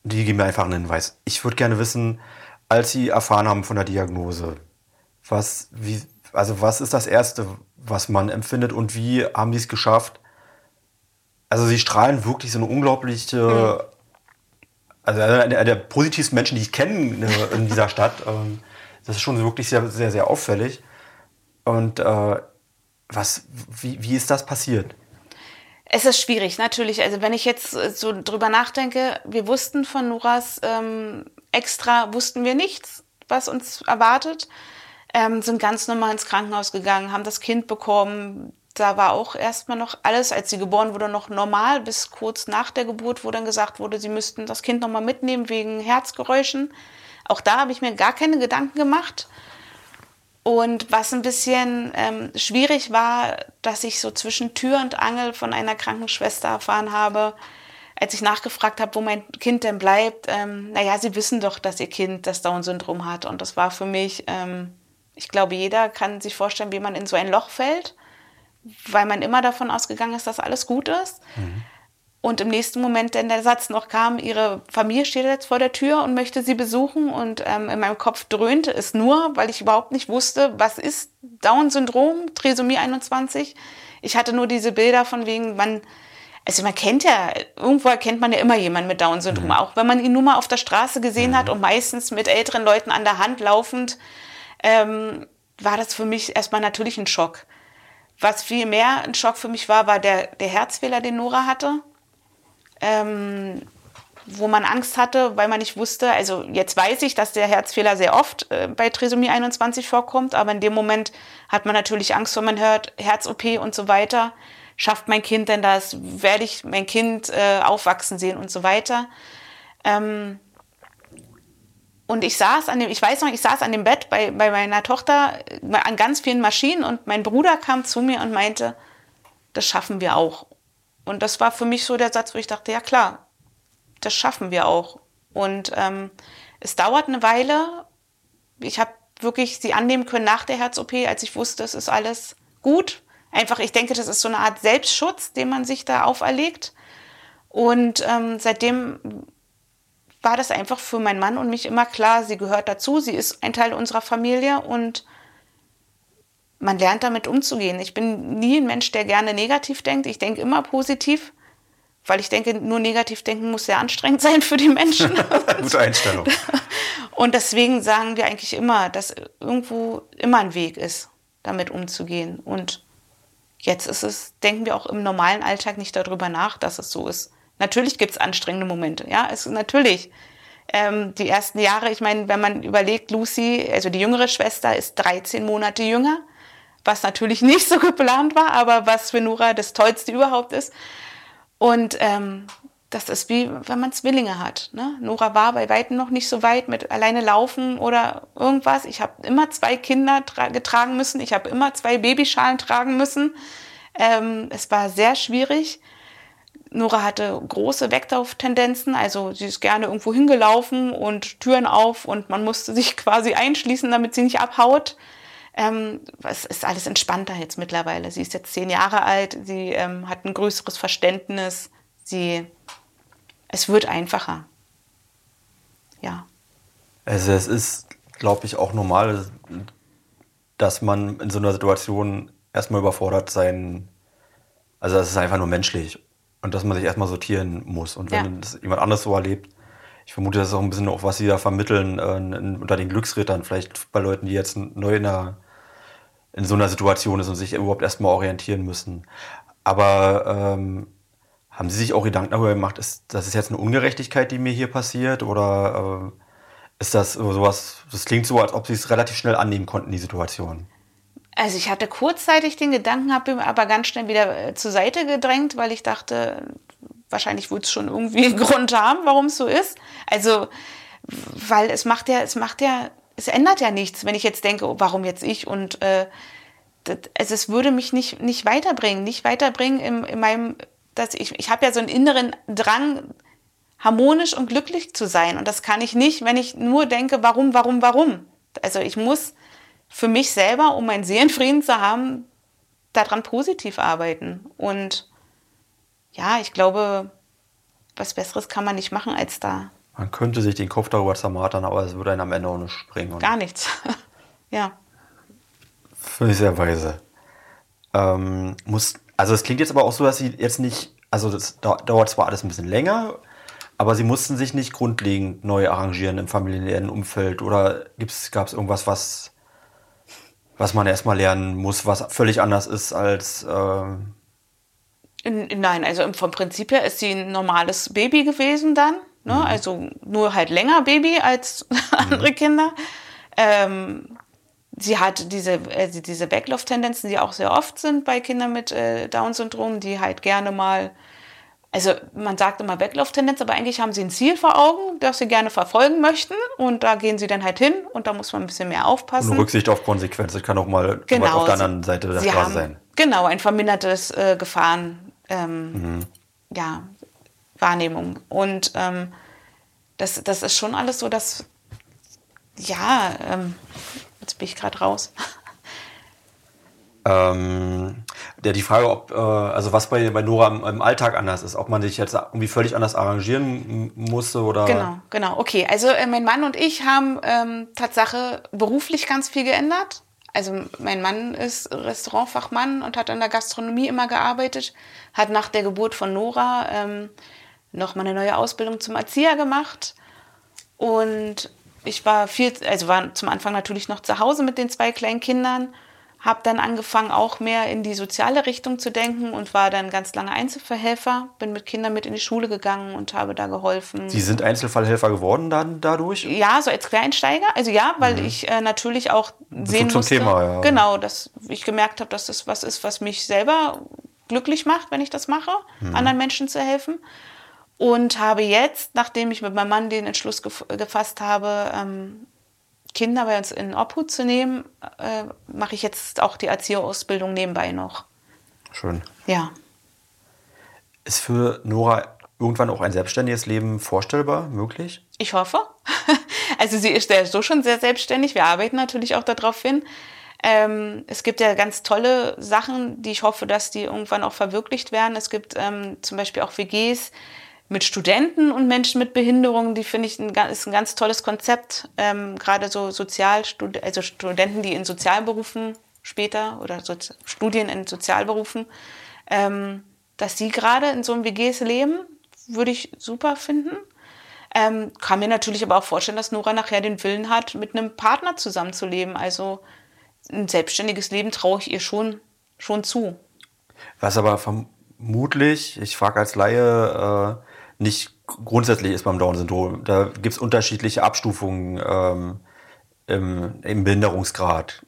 die geben mir einfach einen Hinweis. Ich würde gerne wissen, als Sie erfahren haben von der Diagnose, was, wie, also was ist das Erste, was man empfindet und wie haben die es geschafft, Also sie strahlen wirklich so eine unglaubliche, mhm. also einer der positivsten Menschen, die ich kenne in dieser Stadt. Ähm, das ist schon wirklich sehr, sehr, sehr auffällig. Und äh, was, wie, wie ist das passiert? Es ist schwierig, natürlich. Also wenn ich jetzt so drüber nachdenke, wir wussten von Nuras ähm, extra, wussten wir nichts, was uns erwartet. Ähm, sind ganz normal ins Krankenhaus gegangen, haben das Kind bekommen. Da war auch erstmal noch alles, als sie geboren wurde, noch normal, bis kurz nach der Geburt, wo dann gesagt wurde, sie müssten das Kind nochmal mitnehmen wegen Herzgeräuschen. Auch da habe ich mir gar keine Gedanken gemacht. Und was ein bisschen ähm, schwierig war, dass ich so zwischen Tür und Angel von einer Krankenschwester erfahren habe, als ich nachgefragt habe, wo mein Kind denn bleibt. Ähm, naja, sie wissen doch, dass ihr Kind das Down-Syndrom hat. Und das war für mich, ähm, ich glaube, jeder kann sich vorstellen, wie man in so ein Loch fällt, weil man immer davon ausgegangen ist, dass alles gut ist. Mhm. Und im nächsten Moment, denn der Satz noch kam, ihre Familie steht jetzt vor der Tür und möchte sie besuchen. Und ähm, in meinem Kopf dröhnte es nur, weil ich überhaupt nicht wusste, was ist Down-Syndrom, Trisomie 21. Ich hatte nur diese Bilder von wegen, man, also man kennt ja, irgendwo erkennt man ja immer jemanden mit Down-Syndrom, mhm. auch wenn man ihn nur mal auf der Straße gesehen mhm. hat und meistens mit älteren Leuten an der Hand laufend, ähm, war das für mich erstmal natürlich ein Schock. Was viel mehr ein Schock für mich war, war der, der Herzfehler, den Nora hatte ähm, wo man Angst hatte, weil man nicht wusste, also jetzt weiß ich, dass der Herzfehler sehr oft äh, bei Trisomie 21 vorkommt, aber in dem Moment hat man natürlich Angst, wenn man hört, Herz-OP und so weiter. Schafft mein Kind denn das? Werde ich mein Kind äh, aufwachsen sehen und so weiter? Ähm, und ich saß an dem, ich weiß noch, ich saß an dem Bett bei, bei meiner Tochter äh, an ganz vielen Maschinen und mein Bruder kam zu mir und meinte, das schaffen wir auch. Und das war für mich so der Satz, wo ich dachte, ja klar, das schaffen wir auch. Und ähm, es dauert eine Weile. Ich habe wirklich sie annehmen können nach der Herz-OP, als ich wusste, es ist alles gut. Einfach, ich denke, das ist so eine Art Selbstschutz, den man sich da auferlegt. Und ähm, seitdem war das einfach für meinen Mann und mich immer klar, sie gehört dazu, sie ist ein Teil unserer Familie und man lernt damit umzugehen. Ich bin nie ein Mensch, der gerne negativ denkt. Ich denke immer positiv, weil ich denke, nur negativ denken muss sehr anstrengend sein für die Menschen. Gute Einstellung. Und deswegen sagen wir eigentlich immer, dass irgendwo immer ein Weg ist, damit umzugehen. Und jetzt ist es, denken wir auch im normalen Alltag nicht darüber nach, dass es so ist. Natürlich gibt es anstrengende Momente, ja, es, natürlich. Ähm, die ersten Jahre, ich meine, wenn man überlegt, Lucy, also die jüngere Schwester, ist 13 Monate jünger was natürlich nicht so geplant war, aber was für Nora das Tollste überhaupt ist. Und ähm, das ist wie, wenn man Zwillinge hat. Ne? Nora war bei Weitem noch nicht so weit mit alleine laufen oder irgendwas. Ich habe immer zwei Kinder getragen müssen. Ich habe immer zwei Babyschalen tragen müssen. Ähm, es war sehr schwierig. Nora hatte große Weglauftendenzen, also sie ist gerne irgendwo hingelaufen und Türen auf und man musste sich quasi einschließen, damit sie nicht abhaut. Ähm, es ist alles entspannter jetzt mittlerweile. Sie ist jetzt zehn Jahre alt, sie ähm, hat ein größeres Verständnis, sie, es wird einfacher. Ja. Also es ist, glaube ich, auch normal, dass man in so einer Situation erstmal überfordert sein, also es ist einfach nur menschlich und dass man sich erstmal sortieren muss. Und wenn ja. das jemand anderes so erlebt, ich vermute, das ist auch ein bisschen auch, was sie da vermitteln äh, unter den Glücksrittern, vielleicht bei Leuten, die jetzt neu in der in so einer Situation ist und sich überhaupt erstmal orientieren müssen. Aber ähm, haben Sie sich auch Gedanken darüber gemacht, ist das ist jetzt eine Ungerechtigkeit, die mir hier passiert? Oder äh, ist das sowas, das klingt so, als ob Sie es relativ schnell annehmen konnten, die Situation? Also ich hatte kurzzeitig den Gedanken, habe aber ganz schnell wieder äh, zur Seite gedrängt, weil ich dachte, wahrscheinlich wird es schon irgendwie einen Grund haben, warum es so ist. Also, weil es macht ja, es macht ja es ändert ja nichts, wenn ich jetzt denke, oh, warum jetzt ich? Und äh, das, also es würde mich nicht, nicht weiterbringen, nicht weiterbringen in, in meinem, dass ich, ich habe ja so einen inneren Drang, harmonisch und glücklich zu sein. Und das kann ich nicht, wenn ich nur denke, warum, warum, warum. Also ich muss für mich selber, um meinen Seelenfrieden zu haben, daran positiv arbeiten. Und ja, ich glaube, was Besseres kann man nicht machen, als da man könnte sich den Kopf darüber zermartern, aber es würde einen am Ende auch nicht springen. Gar nichts. ja. Finde ich sehr weise. Ähm, muss, also es klingt jetzt aber auch so, dass Sie jetzt nicht also das dauert zwar alles ein bisschen länger, aber sie mussten sich nicht grundlegend neu arrangieren im familiären Umfeld oder gab es irgendwas, was, was man erstmal lernen muss, was völlig anders ist als. Äh Nein, also vom Prinzip her ist sie ein normales Baby gewesen dann. Ne? Mhm. Also nur halt länger Baby als andere mhm. Kinder. Ähm, sie hat diese, also diese Backlauf-Tendenzen, die auch sehr oft sind bei Kindern mit äh, Down-Syndrom, die halt gerne mal, also man sagt immer Backlauf-Tendenz, aber eigentlich haben sie ein Ziel vor Augen, das sie gerne verfolgen möchten und da gehen sie dann halt hin und da muss man ein bisschen mehr aufpassen. Und Rücksicht auf Konsequenz, das kann auch mal genau, auf der anderen Seite der Straße sein. Genau, ein vermindertes äh, Gefahren, ähm, mhm. ja, Wahrnehmung. Und ähm, das, das ist schon alles so, dass, ja, ähm, Jetzt bin ich gerade raus. Ähm, der, die Frage, ob, äh, also was bei, bei Nora im, im, Alltag anders ist, ob man sich jetzt irgendwie völlig anders arrangieren musste oder. Genau, genau. Okay, also äh, mein Mann und ich haben ähm, Tatsache beruflich ganz viel geändert. Also mein Mann ist Restaurantfachmann und hat an der Gastronomie immer gearbeitet, hat nach der Geburt von Nora ähm, noch mal eine neue Ausbildung zum Erzieher gemacht und ich war viel, also war zum Anfang natürlich noch zu Hause mit den zwei kleinen Kindern, habe dann angefangen, auch mehr in die soziale Richtung zu denken und war dann ganz lange Einzelfallhelfer. Bin mit Kindern mit in die Schule gegangen und habe da geholfen. Sie sind Einzelfallhelfer geworden dann dadurch? Ja, so als Quereinsteiger. Also ja, weil mhm. ich äh, natürlich auch sehen zum musste, Thema, ja. genau, dass ich gemerkt habe, dass das was ist, was mich selber glücklich macht, wenn ich das mache, mhm. anderen Menschen zu helfen und habe jetzt, nachdem ich mit meinem Mann den Entschluss gef gefasst habe, ähm, Kinder bei uns in Obhut zu nehmen, äh, mache ich jetzt auch die Erzieherausbildung nebenbei noch. Schön. Ja. Ist für Nora irgendwann auch ein selbstständiges Leben vorstellbar, möglich? Ich hoffe. Also sie ist ja so schon sehr selbstständig. Wir arbeiten natürlich auch darauf hin. Ähm, es gibt ja ganz tolle Sachen, die ich hoffe, dass die irgendwann auch verwirklicht werden. Es gibt ähm, zum Beispiel auch WGs, mit Studenten und Menschen mit Behinderungen, die finde ich ein, ist ein ganz tolles Konzept. Ähm, Gerade so Sozialstud also Studenten, die in Sozialberufen später oder so Studien in Sozialberufen, ähm, dass die gerade in so einem WGs leben, würde ich super finden. Ähm, kann mir natürlich aber auch vorstellen, dass Nora nachher den Willen hat, mit einem Partner zusammenzuleben. Also ein selbstständiges Leben traue ich ihr schon, schon zu. Was aber vermutlich, ich frage als Laie, äh nicht grundsätzlich ist beim Down-Syndrom. Da gibt es unterschiedliche Abstufungen ähm, im, im, Behinderungsgrad.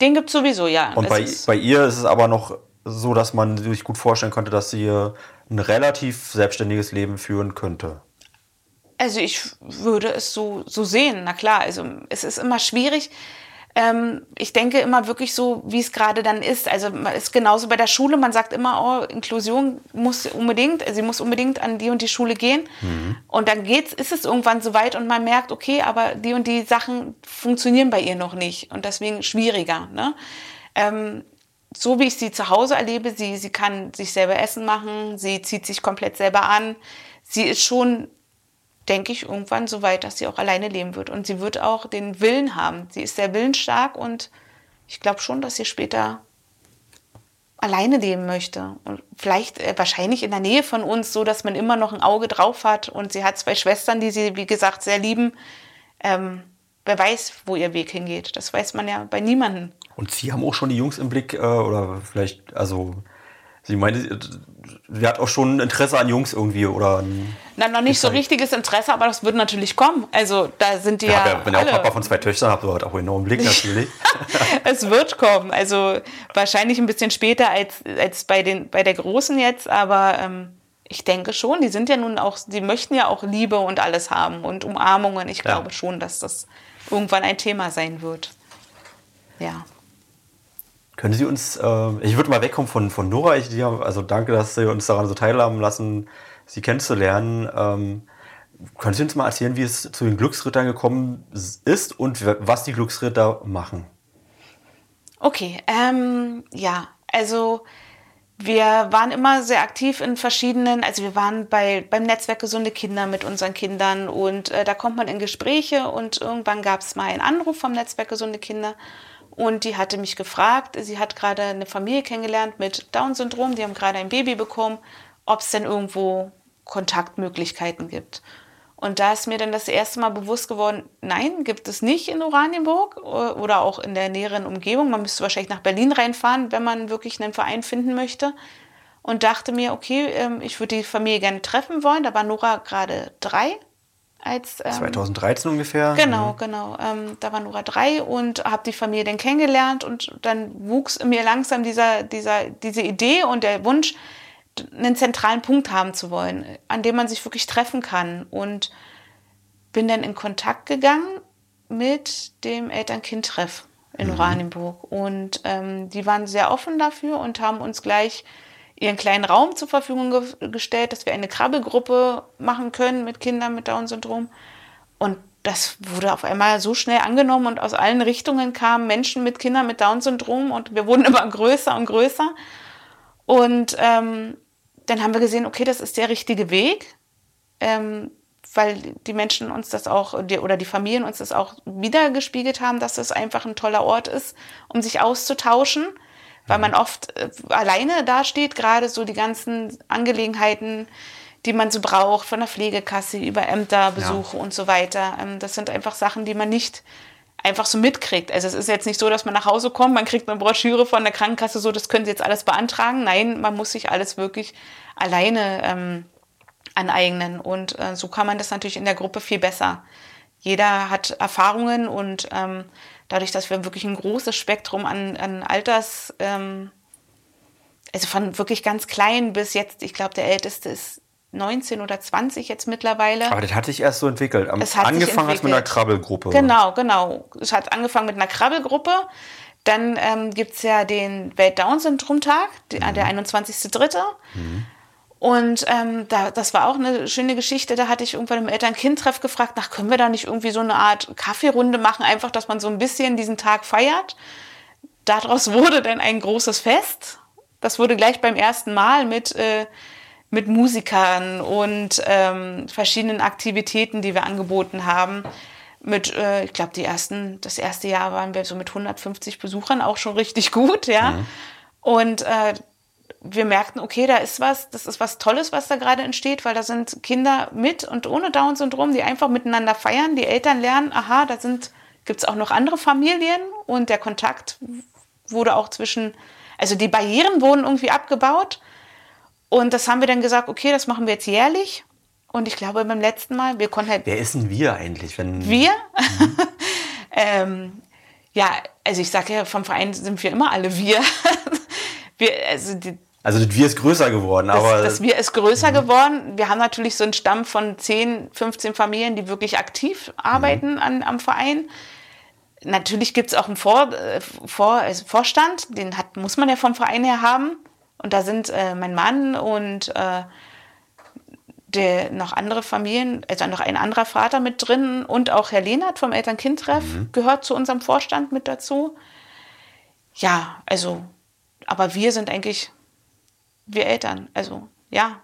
Den gibt es sowieso, ja. Und bei, bei ihr ist es aber noch so, dass man sich gut vorstellen könnte, dass sie ein relativ selbstständiges Leben führen könnte. Also ich würde es so, so sehen, na klar. Also es ist immer schwierig, ähm, ich denke immer wirklich so, wie es gerade dann ist. Also ist genauso bei der Schule. Man sagt immer, oh, Inklusion muss unbedingt, sie muss unbedingt an die und die Schule gehen. Mhm. Und dann geht's, ist es irgendwann so weit und man merkt, okay, aber die und die Sachen funktionieren bei ihr noch nicht und deswegen schwieriger. Ne? Ähm, so wie ich sie zu Hause erlebe, sie, sie kann sich selber Essen machen, sie zieht sich komplett selber an. Sie ist schon denke ich, irgendwann so weit, dass sie auch alleine leben wird. Und sie wird auch den Willen haben. Sie ist sehr willensstark und ich glaube schon, dass sie später alleine leben möchte. Und vielleicht äh, wahrscheinlich in der Nähe von uns, so dass man immer noch ein Auge drauf hat. Und sie hat zwei Schwestern, die sie, wie gesagt, sehr lieben. Ähm, wer weiß, wo ihr Weg hingeht. Das weiß man ja bei niemandem. Und Sie haben auch schon die Jungs im Blick, äh, oder vielleicht, also Sie meinte, sie hat auch schon Interesse an Jungs irgendwie oder. Na, noch nicht so richtiges Interesse, aber das wird natürlich kommen. Also da sind die ja. ja wenn ihr auch Papa von zwei Töchtern habt, hat auch einen enormen Blick natürlich. es wird kommen. Also wahrscheinlich ein bisschen später als, als bei, den, bei der Großen jetzt, aber ähm, ich denke schon, die sind ja nun auch, die möchten ja auch Liebe und alles haben und Umarmungen. Ich glaube ja. schon, dass das irgendwann ein Thema sein wird. Ja. Können Sie uns, äh, ich würde mal wegkommen von, von Nora, ich, also danke, dass Sie uns daran so teilhaben lassen, Sie kennenzulernen. Ähm, können Sie uns mal erzählen, wie es zu den Glücksrittern gekommen ist und was die Glücksritter machen? Okay, ähm, ja, also wir waren immer sehr aktiv in verschiedenen, also wir waren bei, beim Netzwerk Gesunde Kinder mit unseren Kindern und äh, da kommt man in Gespräche und irgendwann gab es mal einen Anruf vom Netzwerk Gesunde Kinder und die hatte mich gefragt, sie hat gerade eine Familie kennengelernt mit Down-Syndrom, die haben gerade ein Baby bekommen, ob es denn irgendwo Kontaktmöglichkeiten gibt. Und da ist mir dann das erste Mal bewusst geworden, nein, gibt es nicht in Oranienburg oder auch in der näheren Umgebung. Man müsste wahrscheinlich nach Berlin reinfahren, wenn man wirklich einen Verein finden möchte. Und dachte mir, okay, ähm, ich würde die Familie gerne treffen wollen. Da war Nora gerade drei. Als, ähm, 2013 ungefähr. Genau, mhm. genau. Ähm, da war Nora drei und habe die Familie dann kennengelernt und dann wuchs in mir langsam dieser, dieser, diese Idee und der Wunsch, einen zentralen Punkt haben zu wollen, an dem man sich wirklich treffen kann. Und bin dann in Kontakt gegangen mit dem Eltern-Kind-Treff in mhm. Oranienburg. Und ähm, die waren sehr offen dafür und haben uns gleich ihren kleinen Raum zur Verfügung ge gestellt, dass wir eine Krabbelgruppe machen können mit Kindern mit Down-Syndrom. Und das wurde auf einmal so schnell angenommen und aus allen Richtungen kamen Menschen mit Kindern mit Down-Syndrom und wir wurden immer größer und größer. Und ähm, dann haben wir gesehen, okay, das ist der richtige Weg, ähm, weil die Menschen uns das auch, die, oder die Familien uns das auch wiedergespiegelt haben, dass es einfach ein toller Ort ist, um sich auszutauschen, weil man oft äh, alleine dasteht, gerade so die ganzen Angelegenheiten, die man so braucht, von der Pflegekasse über Ämterbesuche ja. und so weiter. Ähm, das sind einfach Sachen, die man nicht einfach so mitkriegt. Also es ist jetzt nicht so, dass man nach Hause kommt, man kriegt eine Broschüre von der Krankenkasse, so das können Sie jetzt alles beantragen. Nein, man muss sich alles wirklich alleine ähm, aneignen. Und äh, so kann man das natürlich in der Gruppe viel besser. Jeder hat Erfahrungen und ähm, dadurch, dass wir wirklich ein großes Spektrum an, an Alters, ähm, also von wirklich ganz klein bis jetzt, ich glaube, der älteste ist 19 oder 20 jetzt mittlerweile. Aber das hat sich erst so entwickelt. Am es hat angefangen hat mit einer Krabbelgruppe. Genau, genau. Es hat angefangen mit einer Krabbelgruppe. Dann ähm, gibt es ja den Welt-Down-Syndrom-Tag, mhm. der 21.3. Mhm. Und ähm, da, das war auch eine schöne Geschichte. Da hatte ich irgendwann im Eltern-Kind-Treff gefragt, nach, können wir da nicht irgendwie so eine Art Kaffeerunde machen, einfach, dass man so ein bisschen diesen Tag feiert. Daraus wurde dann ein großes Fest. Das wurde gleich beim ersten Mal mit äh, mit Musikern und ähm, verschiedenen Aktivitäten, die wir angeboten haben. Mit, äh, ich glaube, die ersten, das erste Jahr waren wir so mit 150 Besuchern auch schon richtig gut, ja. Mhm. Und äh, wir merkten, okay, da ist was, das ist was Tolles, was da gerade entsteht, weil da sind Kinder mit und ohne Down-Syndrom, die einfach miteinander feiern. Die Eltern lernen, aha, da sind, gibt es auch noch andere Familien und der Kontakt wurde auch zwischen, also die Barrieren wurden irgendwie abgebaut und das haben wir dann gesagt, okay, das machen wir jetzt jährlich. Und ich glaube, beim letzten Mal, wir konnten halt. Wer ist denn wir eigentlich? Wenn wir? Mhm. ähm, ja, also ich sage ja, vom Verein sind wir immer alle wir. wir also, die, also das Wir ist größer geworden, das, aber. Das Wir ist größer mhm. geworden. Wir haben natürlich so einen Stamm von 10, 15 Familien, die wirklich aktiv arbeiten mhm. an, am Verein. Natürlich gibt es auch einen Vor, äh, Vor, also Vorstand, den hat, muss man ja vom Verein her haben. Und da sind äh, mein Mann und äh, der, noch andere Familien, also noch ein anderer Vater mit drin und auch Herr Lehnert vom Eltern-Kind-Treff mhm. gehört zu unserem Vorstand mit dazu. Ja, also, aber wir sind eigentlich wir Eltern. Also, ja.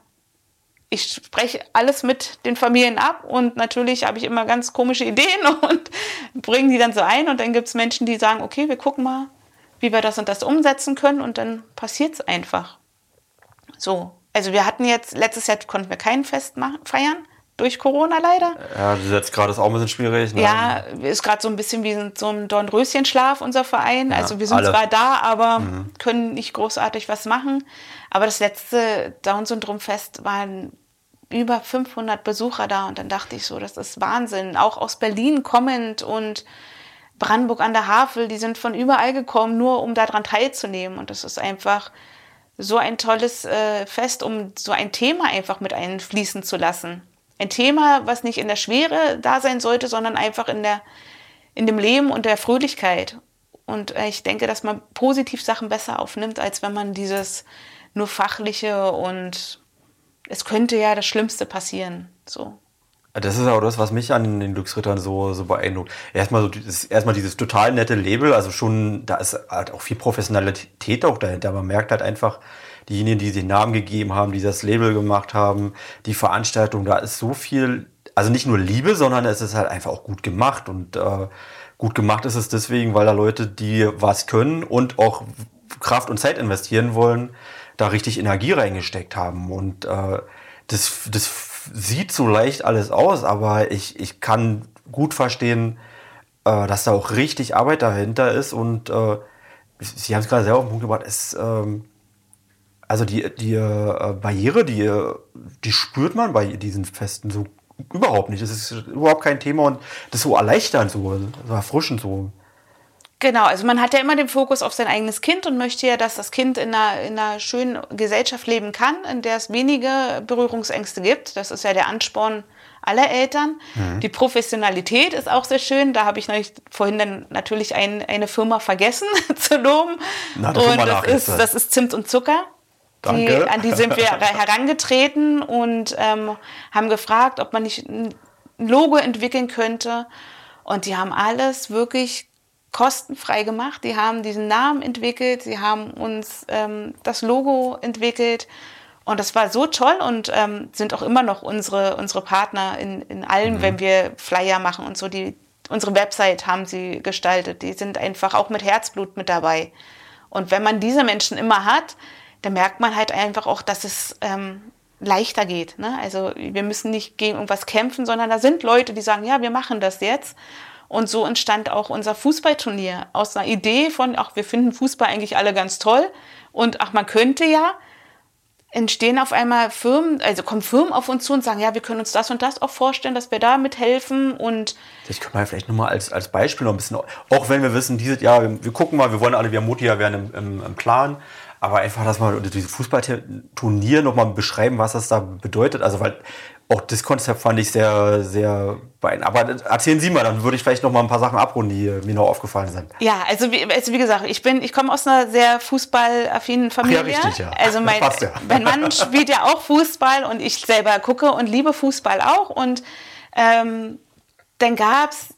Ich spreche alles mit den Familien ab und natürlich habe ich immer ganz komische Ideen und bringe die dann so ein und dann gibt es Menschen, die sagen, okay, wir gucken mal, wie wir das und das umsetzen können und dann passiert es einfach. So. Also wir hatten jetzt, letztes Jahr konnten wir kein Fest feiern, durch Corona leider. Ja, jetzt gerade ist auch ein bisschen schwierig. Ne? Ja, ist gerade so ein bisschen wie so ein Dornröschenschlaf, unser Verein. Ja, also wir sind alle. zwar da, aber mhm. können nicht großartig was machen. Aber das letzte Down-Syndrom-Fest waren über 500 Besucher da und dann dachte ich so, das ist Wahnsinn. Auch aus Berlin kommend und Brandenburg an der Havel, die sind von überall gekommen, nur um daran teilzunehmen. Und das ist einfach so ein tolles äh, Fest, um so ein Thema einfach mit einfließen zu lassen. Ein Thema, was nicht in der Schwere da sein sollte, sondern einfach in, der, in dem Leben und der Fröhlichkeit. Und ich denke, dass man positiv Sachen besser aufnimmt, als wenn man dieses nur fachliche und es könnte ja das Schlimmste passieren. So. Das ist auch das, was mich an den Glücksrittern so, so beeindruckt. Erstmal, so erstmal dieses total nette Label, also schon, da ist halt auch viel Professionalität auch dahinter. Man merkt halt einfach, diejenigen, die den Namen gegeben haben, die das Label gemacht haben, die Veranstaltung, da ist so viel, also nicht nur Liebe, sondern es ist halt einfach auch gut gemacht. Und äh, gut gemacht ist es deswegen, weil da Leute, die was können und auch Kraft und Zeit investieren wollen, da richtig Energie reingesteckt haben. Und äh, das, das sieht so leicht alles aus, aber ich, ich kann gut verstehen, äh, dass da auch richtig Arbeit dahinter ist. Und äh, Sie haben es gerade selber auf den Punkt gebracht, es, ähm, also die, die äh, Barriere, die, die spürt man bei diesen Festen so überhaupt nicht. Das ist überhaupt kein Thema und das ist so erleichternd, so, so erfrischend so. Genau, also man hat ja immer den Fokus auf sein eigenes Kind und möchte ja, dass das Kind in einer, in einer schönen Gesellschaft leben kann, in der es wenige Berührungsängste gibt. Das ist ja der Ansporn aller Eltern. Mhm. Die Professionalität ist auch sehr schön. Da habe ich neulich, vorhin dann natürlich ein, eine Firma vergessen zu loben. Na, das und das ist, das ist Zimt und Zucker. Die, an die sind wir herangetreten und ähm, haben gefragt, ob man nicht ein Logo entwickeln könnte. Und die haben alles wirklich kostenfrei gemacht. Die haben diesen Namen entwickelt, sie haben uns ähm, das Logo entwickelt. Und das war so toll und ähm, sind auch immer noch unsere, unsere Partner in, in allem, mhm. wenn wir Flyer machen und so. Die, unsere Website haben sie gestaltet. Die sind einfach auch mit Herzblut mit dabei. Und wenn man diese Menschen immer hat, dann merkt man halt einfach auch, dass es ähm, leichter geht. Ne? Also wir müssen nicht gegen irgendwas kämpfen, sondern da sind Leute, die sagen, ja, wir machen das jetzt. Und so entstand auch unser Fußballturnier aus einer Idee von, ach, wir finden Fußball eigentlich alle ganz toll und ach, man könnte ja, entstehen auf einmal Firmen, also kommen Firmen auf uns zu und sagen, ja, wir können uns das und das auch vorstellen, dass wir da mithelfen und ich kann mal vielleicht nur mal als, als Beispiel noch ein bisschen, auch wenn wir wissen, dieses Jahr, wir, wir gucken mal, wir wollen alle, wir Mutti ja werden im, im, im Plan, aber einfach, dass wir dieses Fußballturnier nochmal beschreiben, was das da bedeutet. Also, weil auch das Konzept fand ich sehr, sehr beeindruckend. Aber erzählen Sie mal, dann würde ich vielleicht noch mal ein paar Sachen abrunden, die mir noch aufgefallen sind. Ja, also wie, also wie gesagt, ich bin, ich komme aus einer sehr fußballaffinen Familie. Ach ja, richtig, ja. Also mein, ja. mein Mann spielt ja auch Fußball und ich selber gucke und liebe Fußball auch. Und ähm, dann gab es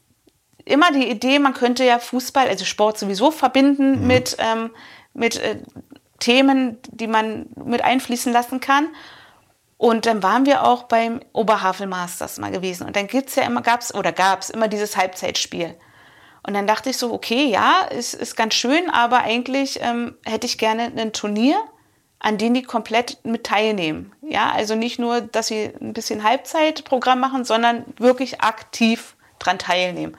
immer die Idee, man könnte ja Fußball, also Sport sowieso verbinden mhm. mit, ähm, mit äh, Themen, die man mit einfließen lassen kann. Und dann waren wir auch beim Oberhavel Masters mal gewesen. Und dann gibt's ja immer, gab's oder gab's immer dieses Halbzeitspiel. Und dann dachte ich so, okay, ja, ist, ist ganz schön, aber eigentlich ähm, hätte ich gerne ein Turnier, an dem die komplett mit teilnehmen. Ja, also nicht nur, dass sie ein bisschen Halbzeitprogramm machen, sondern wirklich aktiv dran teilnehmen.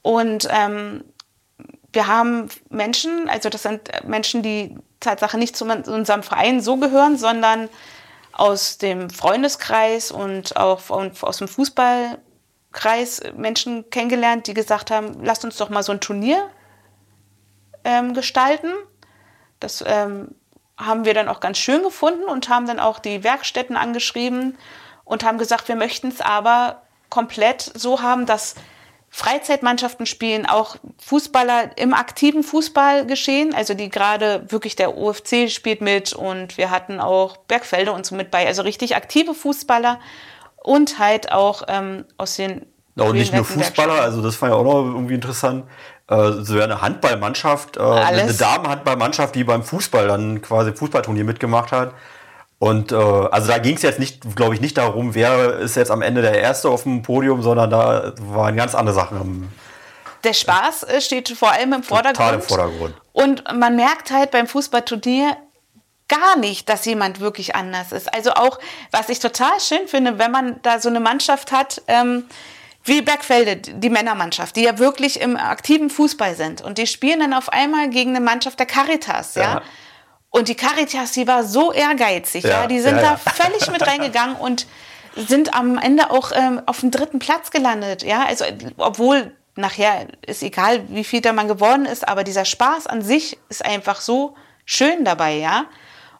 Und ähm, wir haben Menschen, also das sind Menschen, die Tatsache nicht zu unserem Verein so gehören, sondern aus dem Freundeskreis und auch aus dem Fußballkreis Menschen kennengelernt, die gesagt haben, lasst uns doch mal so ein Turnier ähm, gestalten. Das ähm, haben wir dann auch ganz schön gefunden und haben dann auch die Werkstätten angeschrieben und haben gesagt, wir möchten es aber komplett so haben, dass Freizeitmannschaften spielen, auch Fußballer im aktiven Fußball geschehen, also die gerade wirklich der UFC spielt mit und wir hatten auch Bergfelde und so mit bei, also richtig aktive Fußballer und halt auch ähm, aus den auch nicht nur Fußballer, also das fand ich auch noch irgendwie interessant. Äh, so eine Handballmannschaft, äh, eine Damenhandballmannschaft, die beim Fußball dann quasi Fußballturnier mitgemacht hat. Und äh, also da ging es jetzt nicht, glaube ich, nicht darum, wer ist jetzt am Ende der Erste auf dem Podium, sondern da waren ganz andere Sachen. Der Spaß äh, steht vor allem im Vordergrund. Total im Vordergrund. Und man merkt halt beim Fußballturnier gar nicht, dass jemand wirklich anders ist. Also auch, was ich total schön finde, wenn man da so eine Mannschaft hat, ähm, wie Bergfelde, die Männermannschaft, die ja wirklich im aktiven Fußball sind. Und die spielen dann auf einmal gegen eine Mannschaft der Caritas, ja. ja und die Caritas, die war so ehrgeizig, ja, ja die sind ja, da völlig mit reingegangen und sind am Ende auch ähm, auf dem dritten Platz gelandet, ja, also obwohl nachher ist egal, wie viel da man geworden ist, aber dieser Spaß an sich ist einfach so schön dabei, ja.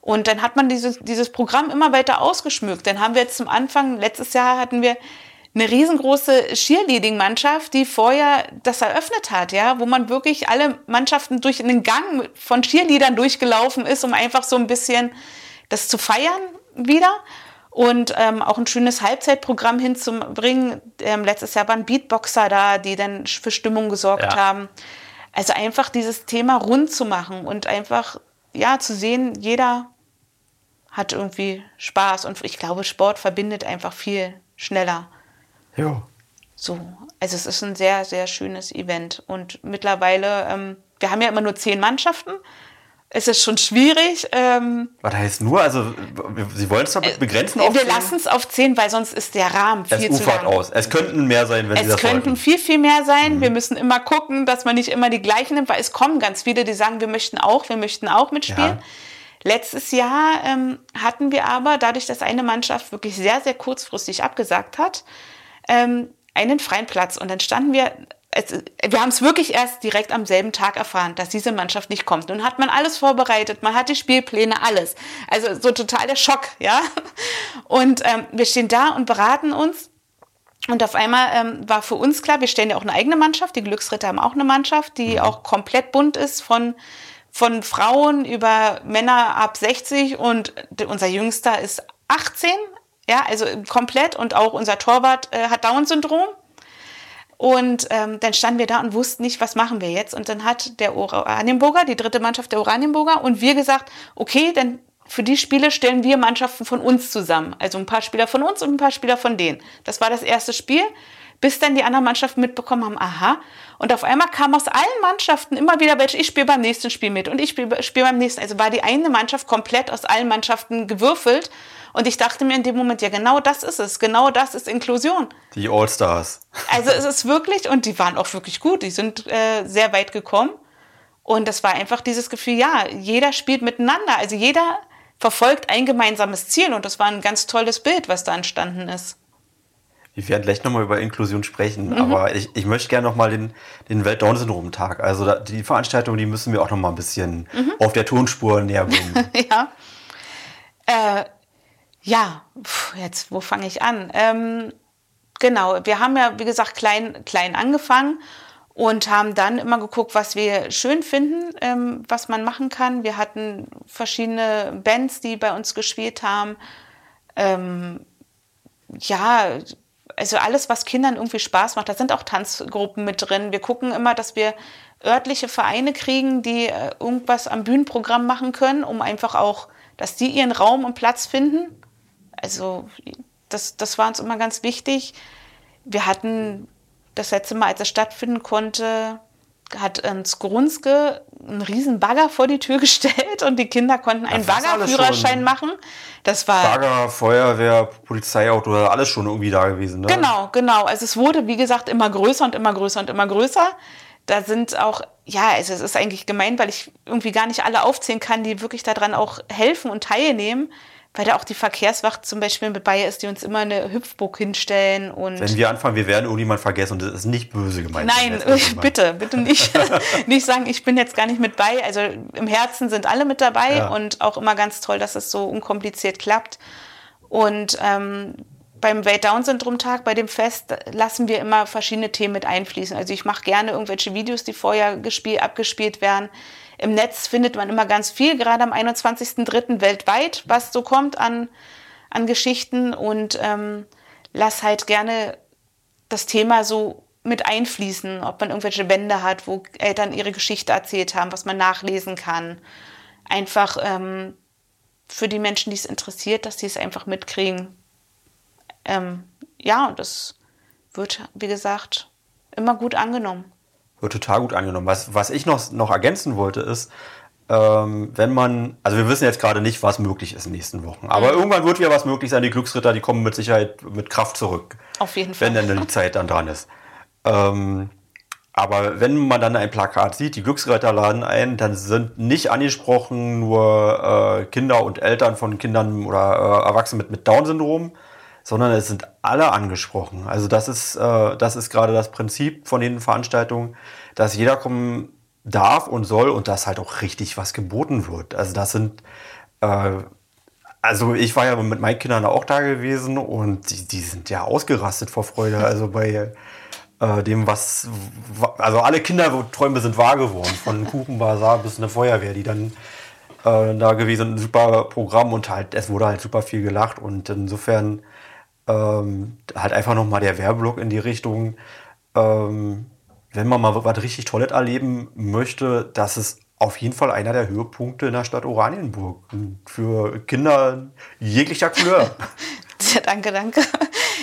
Und dann hat man dieses, dieses Programm immer weiter ausgeschmückt. Dann haben wir jetzt zum Anfang, letztes Jahr hatten wir eine riesengroße Cheerleading-Mannschaft, die vorher das eröffnet hat, ja, wo man wirklich alle Mannschaften durch einen Gang von Cheerleadern durchgelaufen ist, um einfach so ein bisschen das zu feiern wieder und ähm, auch ein schönes Halbzeitprogramm hinzubringen. Ähm, letztes Jahr waren Beatboxer da, die dann für Stimmung gesorgt ja. haben. Also einfach dieses Thema rund zu machen und einfach ja zu sehen, jeder hat irgendwie Spaß und ich glaube, Sport verbindet einfach viel schneller. Ja. So, also es ist ein sehr, sehr schönes Event. Und mittlerweile, ähm, wir haben ja immer nur zehn Mannschaften. es ist schon schwierig. Ähm, Was heißt nur? Also, Sie wollen es damit begrenzen äh, Wir lassen es auf 10, weil sonst ist der Rahmen viel es zu lang. aus. Es könnten mehr sein, wenn es Sie das Es könnten wollten. viel, viel mehr sein. Mhm. Wir müssen immer gucken, dass man nicht immer die gleichen nimmt, weil es kommen ganz viele, die sagen, wir möchten auch, wir möchten auch mitspielen. Ja. Letztes Jahr ähm, hatten wir aber, dadurch, dass eine Mannschaft wirklich sehr, sehr kurzfristig abgesagt hat, ähm, einen freien Platz. Und dann standen wir es, wir haben es wirklich erst direkt am selben Tag erfahren, dass diese Mannschaft nicht kommt. Nun hat man alles vorbereitet, man hat die Spielpläne, alles. Also so total der Schock, ja. Und ähm, wir stehen da und beraten uns. Und auf einmal ähm, war für uns klar, wir stellen ja auch eine eigene Mannschaft. Die Glücksritter haben auch eine Mannschaft, die mhm. auch komplett bunt ist von von Frauen über Männer ab 60 und unser Jüngster ist 18, ja, also komplett und auch unser Torwart äh, hat Down-Syndrom. Und ähm, dann standen wir da und wussten nicht, was machen wir jetzt. Und dann hat der Oranienburger, die dritte Mannschaft der Oranienburger, und wir gesagt, okay, dann für die Spiele stellen wir Mannschaften von uns zusammen. Also ein paar Spieler von uns und ein paar Spieler von denen. Das war das erste Spiel, bis dann die anderen Mannschaften mitbekommen haben, aha. Und auf einmal kam aus allen Mannschaften immer wieder welche, ich spiele beim nächsten Spiel mit und ich spiele spiel beim nächsten. Also war die eine Mannschaft komplett aus allen Mannschaften gewürfelt. Und ich dachte mir in dem Moment, ja, genau das ist es. Genau das ist Inklusion. Die All-Stars. Also es ist wirklich, und die waren auch wirklich gut, die sind äh, sehr weit gekommen. Und das war einfach dieses Gefühl, ja, jeder spielt miteinander. Also jeder verfolgt ein gemeinsames Ziel. Und das war ein ganz tolles Bild, was da entstanden ist. Wir werden gleich nochmal über Inklusion sprechen, mhm. aber ich, ich möchte gerne nochmal den, den Welt-Down-Syndrom-Tag, also da, die Veranstaltung, die müssen wir auch nochmal ein bisschen mhm. auf der Tonspur näher bringen. ja. Äh, ja, Puh, jetzt, wo fange ich an? Ähm, genau, wir haben ja, wie gesagt, klein, klein angefangen und haben dann immer geguckt, was wir schön finden, ähm, was man machen kann. Wir hatten verschiedene Bands, die bei uns gespielt haben. Ähm, ja, also alles, was Kindern irgendwie Spaß macht. Da sind auch Tanzgruppen mit drin. Wir gucken immer, dass wir örtliche Vereine kriegen, die äh, irgendwas am Bühnenprogramm machen können, um einfach auch, dass die ihren Raum und Platz finden also das, das war uns immer ganz wichtig. Wir hatten das letzte Mal, als es stattfinden konnte, hat uns Grunske einen riesen Bagger vor die Tür gestellt und die Kinder konnten einen Baggerführerschein machen. Das war Bagger, Feuerwehr, Polizeiauto, alles schon irgendwie da gewesen. Ne? Genau, genau. Also es wurde, wie gesagt, immer größer und immer größer und immer größer. Da sind auch, ja, also es ist eigentlich gemein, weil ich irgendwie gar nicht alle aufzählen kann, die wirklich daran auch helfen und teilnehmen weil da auch die Verkehrswacht zum Beispiel mit bei ist, die uns immer eine Hüpfburg hinstellen. Und Wenn wir anfangen, wir werden irgendjemand vergessen und das ist nicht böse gemeint. Nein, bitte, bitte nicht, nicht sagen, ich bin jetzt gar nicht mit bei. Also im Herzen sind alle mit dabei ja. und auch immer ganz toll, dass es so unkompliziert klappt. Und ähm, beim Welt-Down-Syndrom-Tag, bei dem Fest, lassen wir immer verschiedene Themen mit einfließen. Also ich mache gerne irgendwelche Videos, die vorher gespielt, abgespielt werden im Netz findet man immer ganz viel, gerade am 21.03. weltweit, was so kommt an, an Geschichten und ähm, lass halt gerne das Thema so mit einfließen, ob man irgendwelche Bände hat, wo Eltern ihre Geschichte erzählt haben, was man nachlesen kann. Einfach ähm, für die Menschen, die es interessiert, dass sie es einfach mitkriegen. Ähm, ja, und das wird, wie gesagt, immer gut angenommen wird total gut angenommen. Was, was ich noch, noch ergänzen wollte, ist, ähm, wenn man, also wir wissen jetzt gerade nicht, was möglich ist in den nächsten Wochen. Aber mhm. irgendwann wird wieder was möglich sein. Die Glücksritter, die kommen mit Sicherheit mit Kraft zurück. Auf jeden Fall. Wenn dann die Zeit dann dran ist. Ähm, aber wenn man dann ein Plakat sieht, die Glücksritter laden ein, dann sind nicht angesprochen nur äh, Kinder und Eltern von Kindern oder äh, Erwachsenen mit, mit Down-Syndrom, sondern es sind alle angesprochen. Also das ist, äh, das ist gerade das Prinzip von den Veranstaltungen, dass jeder kommen darf und soll und dass halt auch richtig was geboten wird. Also das sind, äh, also ich war ja mit meinen Kindern auch da gewesen und die, die sind ja ausgerastet vor Freude. Also bei äh, dem, was, also alle Kinderträume sind wahr geworden, von Kuchenbazar bis eine Feuerwehr, die dann äh, da gewesen, ein super Programm und halt, es wurde halt super viel gelacht und insofern ähm, halt einfach nochmal der Werbeblock in die Richtung, ähm, wenn man mal was richtig Tolles erleben möchte, das ist auf jeden Fall einer der Höhepunkte in der Stadt Oranienburg. Für Kinder jeglicher Couleur. danke, danke.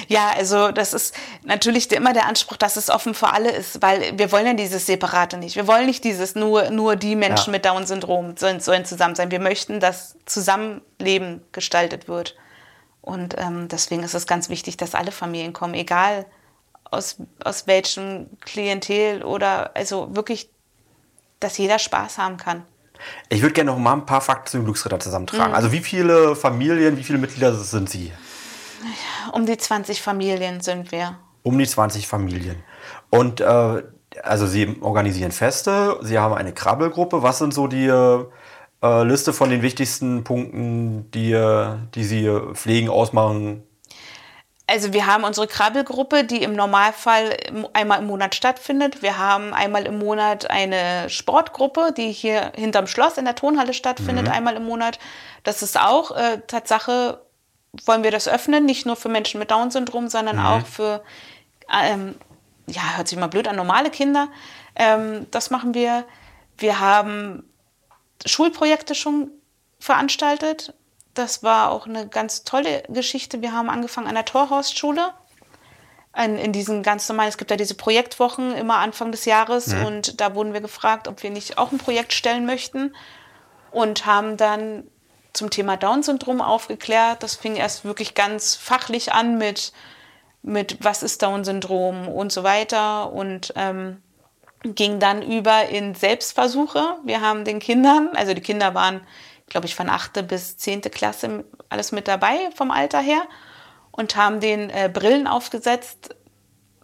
Ja, also das ist natürlich immer der Anspruch, dass es offen für alle ist, weil wir wollen ja dieses Separate nicht. Wir wollen nicht dieses nur, nur die Menschen ja. mit Down-Syndrom sollen, sollen zusammen sein. Wir möchten, dass Zusammenleben gestaltet wird. Und ähm, deswegen ist es ganz wichtig, dass alle Familien kommen, egal aus, aus welchem Klientel oder also wirklich, dass jeder Spaß haben kann. Ich würde gerne noch mal ein paar Fakten zum Glücksritter zusammentragen. Mhm. Also wie viele Familien, wie viele Mitglieder sind Sie? Um die 20 Familien sind wir. Um die 20 Familien. Und äh, also Sie organisieren Feste, Sie haben eine Krabbelgruppe. Was sind so die äh, Liste von den wichtigsten Punkten, die, die Sie pflegen, ausmachen, also wir haben unsere Krabbelgruppe, die im Normalfall einmal im Monat stattfindet. Wir haben einmal im Monat eine Sportgruppe, die hier hinterm Schloss in der Tonhalle stattfindet, mhm. einmal im Monat. Das ist auch äh, Tatsache, wollen wir das öffnen, nicht nur für Menschen mit Down-Syndrom, sondern mhm. auch für, ähm, ja, hört sich mal blöd an, normale Kinder. Ähm, das machen wir. Wir haben Schulprojekte schon veranstaltet das war auch eine ganz tolle Geschichte. Wir haben angefangen an der Torhausschule. In, in diesen ganz normalen, es gibt ja diese Projektwochen immer Anfang des Jahres mhm. und da wurden wir gefragt, ob wir nicht auch ein Projekt stellen möchten und haben dann zum Thema Down-Syndrom aufgeklärt. Das fing erst wirklich ganz fachlich an mit, mit was ist Down-Syndrom und so weiter und ähm, ging dann über in Selbstversuche. Wir haben den Kindern, also die Kinder waren glaube ich, von 8. bis 10. Klasse alles mit dabei vom Alter her und haben den äh, Brillen aufgesetzt,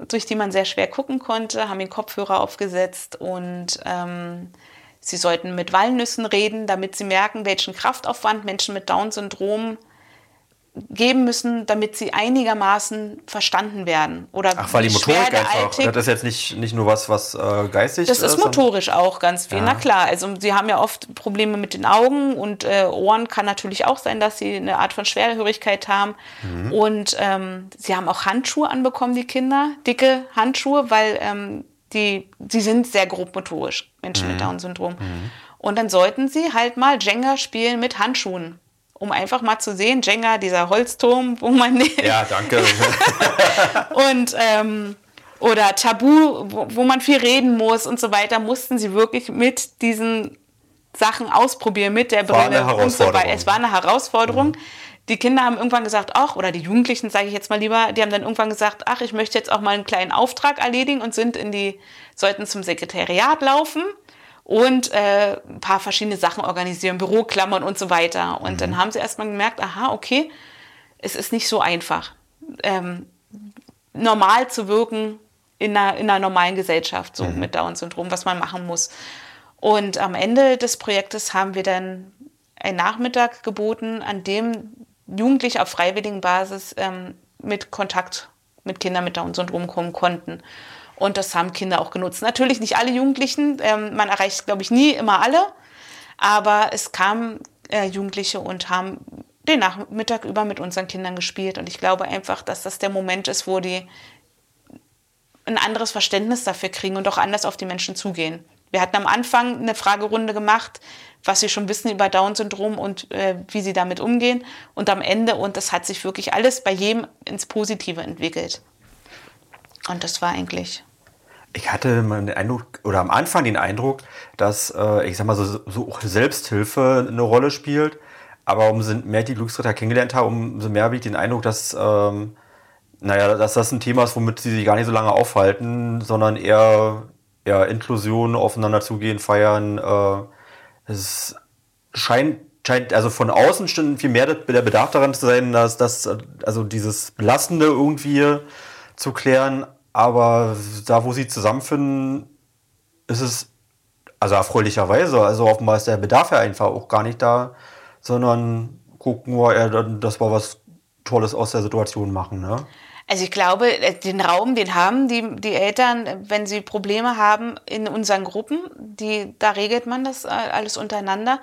durch die man sehr schwer gucken konnte, haben den Kopfhörer aufgesetzt und ähm, sie sollten mit Walnüssen reden, damit sie merken, welchen Kraftaufwand Menschen mit Down-Syndrom geben müssen, damit sie einigermaßen verstanden werden. Oder Ach, weil die Motorik einfach, das ist jetzt nicht, nicht nur was, was äh, geistig ist. Das ist motorisch auch ganz viel, ja. na klar. Also sie haben ja oft Probleme mit den Augen und äh, Ohren kann natürlich auch sein, dass sie eine Art von Schwerhörigkeit haben. Mhm. Und ähm, sie haben auch Handschuhe anbekommen, die Kinder, dicke Handschuhe, weil ähm, die, sie sind sehr grob motorisch, Menschen mhm. mit Down-Syndrom. Mhm. Und dann sollten sie halt mal Jenga spielen mit Handschuhen um einfach mal zu sehen, Jenga, dieser Holzturm, wo man Ja, danke. und ähm, oder Tabu, wo, wo, man viel reden muss und so weiter, mussten sie wirklich mit diesen Sachen ausprobieren, mit der Brille und so weiter. Es war eine Herausforderung. Mhm. Die Kinder haben irgendwann gesagt, ach, oder die Jugendlichen, sage ich jetzt mal lieber, die haben dann irgendwann gesagt, ach, ich möchte jetzt auch mal einen kleinen Auftrag erledigen und sind in die, sollten zum Sekretariat laufen und äh, ein paar verschiedene Sachen organisieren, Büroklammern und so weiter. Und mhm. dann haben sie erstmal gemerkt, aha, okay, es ist nicht so einfach, ähm, normal zu wirken in einer, in einer normalen Gesellschaft, so mhm. mit Down-Syndrom, was man machen muss. Und am Ende des Projektes haben wir dann einen Nachmittag geboten, an dem Jugendliche auf freiwilligen Basis ähm, mit Kontakt mit Kindern mit Down-Syndrom kommen konnten. Und das haben Kinder auch genutzt. Natürlich nicht alle Jugendlichen, ähm, man erreicht, glaube ich, nie immer alle, aber es kamen äh, Jugendliche und haben den Nachmittag über mit unseren Kindern gespielt. Und ich glaube einfach, dass das der Moment ist, wo die ein anderes Verständnis dafür kriegen und auch anders auf die Menschen zugehen. Wir hatten am Anfang eine Fragerunde gemacht, was sie schon wissen über Down-Syndrom und äh, wie sie damit umgehen. Und am Ende, und das hat sich wirklich alles bei jedem ins Positive entwickelt. Und das war eigentlich. Ich hatte den Eindruck, oder am Anfang den Eindruck, dass, äh, ich sag mal, so, so Selbsthilfe eine Rolle spielt. Aber umso mehr die Glücksritter kennengelernt haben, umso mehr habe ich den Eindruck, dass, ähm, naja, dass das ein Thema ist, womit sie sich gar nicht so lange aufhalten, sondern eher, eher Inklusion, aufeinander zugehen, feiern. Äh, es scheint, scheint, also von außen schon viel mehr der Bedarf daran zu sein, dass, dass also dieses Belastende irgendwie zu klären, aber da, wo sie zusammenfinden, ist es, also erfreulicherweise, also offenbar ist der Bedarf ja einfach auch gar nicht da, sondern gucken wir eher, dass wir was Tolles aus der Situation machen. Ne? Also ich glaube, äh, den Raum, den haben die, die Eltern, wenn sie Probleme haben in unseren Gruppen, die, da regelt man das äh, alles untereinander.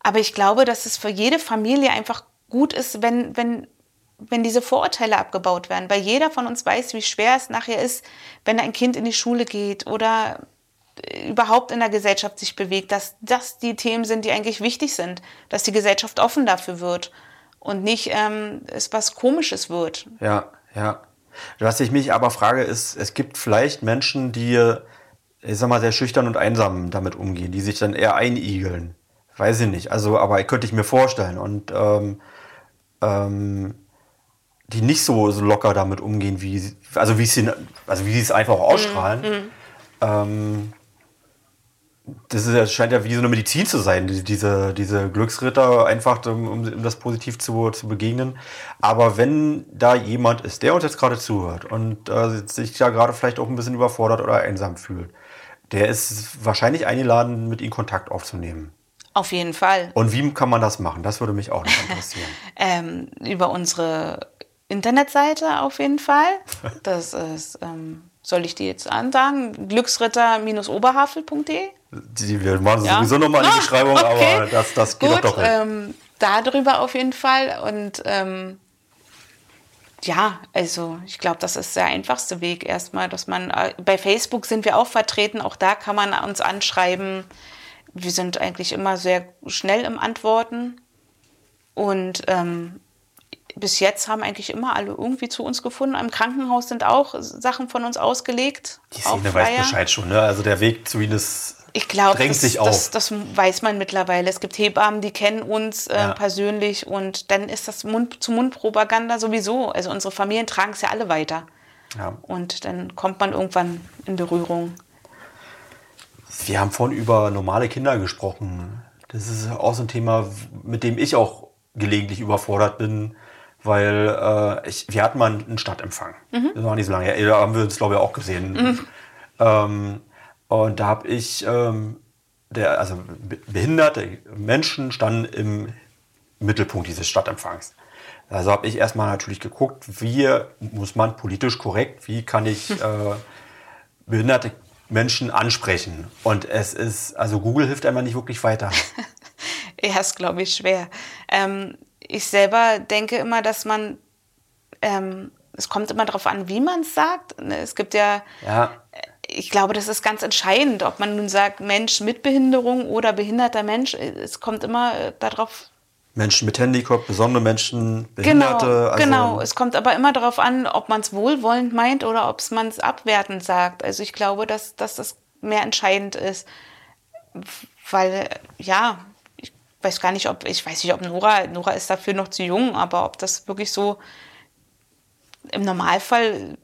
Aber ich glaube, dass es für jede Familie einfach gut ist, wenn, wenn wenn diese Vorurteile abgebaut werden, weil jeder von uns weiß, wie schwer es nachher ist, wenn ein Kind in die Schule geht oder äh, überhaupt in der Gesellschaft sich bewegt, dass das die Themen sind, die eigentlich wichtig sind, dass die Gesellschaft offen dafür wird. und nicht ähm, es was Komisches wird. Ja, ja. Was ich mich aber frage, ist, es gibt vielleicht Menschen, die, ich sag mal, sehr schüchtern und einsam damit umgehen, die sich dann eher einigeln. Weiß ich nicht. Also, aber könnte ich mir vorstellen. Und ähm, ähm, die nicht so, so locker damit umgehen, wie also wie sie, also wie sie es einfach auch ausstrahlen. Mhm. Ähm, das, ist, das scheint ja wie so eine Medizin zu sein, diese, diese Glücksritter, einfach um, um das positiv zu, zu begegnen. Aber wenn da jemand ist, der uns jetzt gerade zuhört und äh, sich da gerade vielleicht auch ein bisschen überfordert oder einsam fühlt, der ist wahrscheinlich eingeladen, mit ihm Kontakt aufzunehmen. Auf jeden Fall. Und wie kann man das machen? Das würde mich auch noch interessieren. ähm, über unsere Internetseite auf jeden Fall. Das ist, ähm, soll ich die jetzt ansagen? Glücksritter-oberhavel.de. Wir machen ja. sowieso nochmal eine Beschreibung, okay. aber das, das geht Gut, doch doch. Ähm, darüber auf jeden Fall. Und ähm, ja, also ich glaube, das ist der einfachste Weg erstmal, dass man äh, bei Facebook sind wir auch vertreten, auch da kann man uns anschreiben. Wir sind eigentlich immer sehr schnell im Antworten. Und ähm, bis jetzt haben eigentlich immer alle irgendwie zu uns gefunden. Im Krankenhaus sind auch Sachen von uns ausgelegt. Die Szene weiß Bescheid schon, ne? Also der Weg zu ihnen ist ich glaube, drängt das. Das, das, weiß man mittlerweile. Es gibt Hebammen, die kennen uns äh, ja. persönlich und dann ist das Mund zu Mund Propaganda sowieso. Also unsere Familien tragen es ja alle weiter. Ja. Und dann kommt man irgendwann in Berührung. Wir haben vorhin über normale Kinder gesprochen. Das ist auch so ein Thema, mit dem ich auch gelegentlich überfordert bin weil äh, ich, wir hatten mal einen Stadtempfang. Mhm. Das war nicht so lange her. Da haben wir uns, glaube ich, auch gesehen. Mhm. Ähm, und da habe ich, ähm, der, also behinderte Menschen standen im Mittelpunkt dieses Stadtempfangs. Also habe ich erstmal natürlich geguckt, wie muss man politisch korrekt, wie kann ich äh, behinderte Menschen ansprechen. Und es ist, also Google hilft einmal nicht wirklich weiter. ja, ist, glaube ich, schwer. Ähm, ich selber denke immer, dass man, ähm, es kommt immer darauf an, wie man es sagt. Ne, es gibt ja, ja, ich glaube, das ist ganz entscheidend, ob man nun sagt Mensch mit Behinderung oder behinderter Mensch. Es kommt immer äh, darauf. Menschen mit Handicap, besondere Menschen, Behinderte. Genau, also genau. Es kommt aber immer darauf an, ob man es wohlwollend meint oder ob man es abwertend sagt. Also ich glaube, dass, dass das mehr entscheidend ist. Weil, ja, weiß gar nicht, ob, ich weiß nicht, ob Nora, Nora ist dafür noch zu jung, aber ob das wirklich so im Normalfall,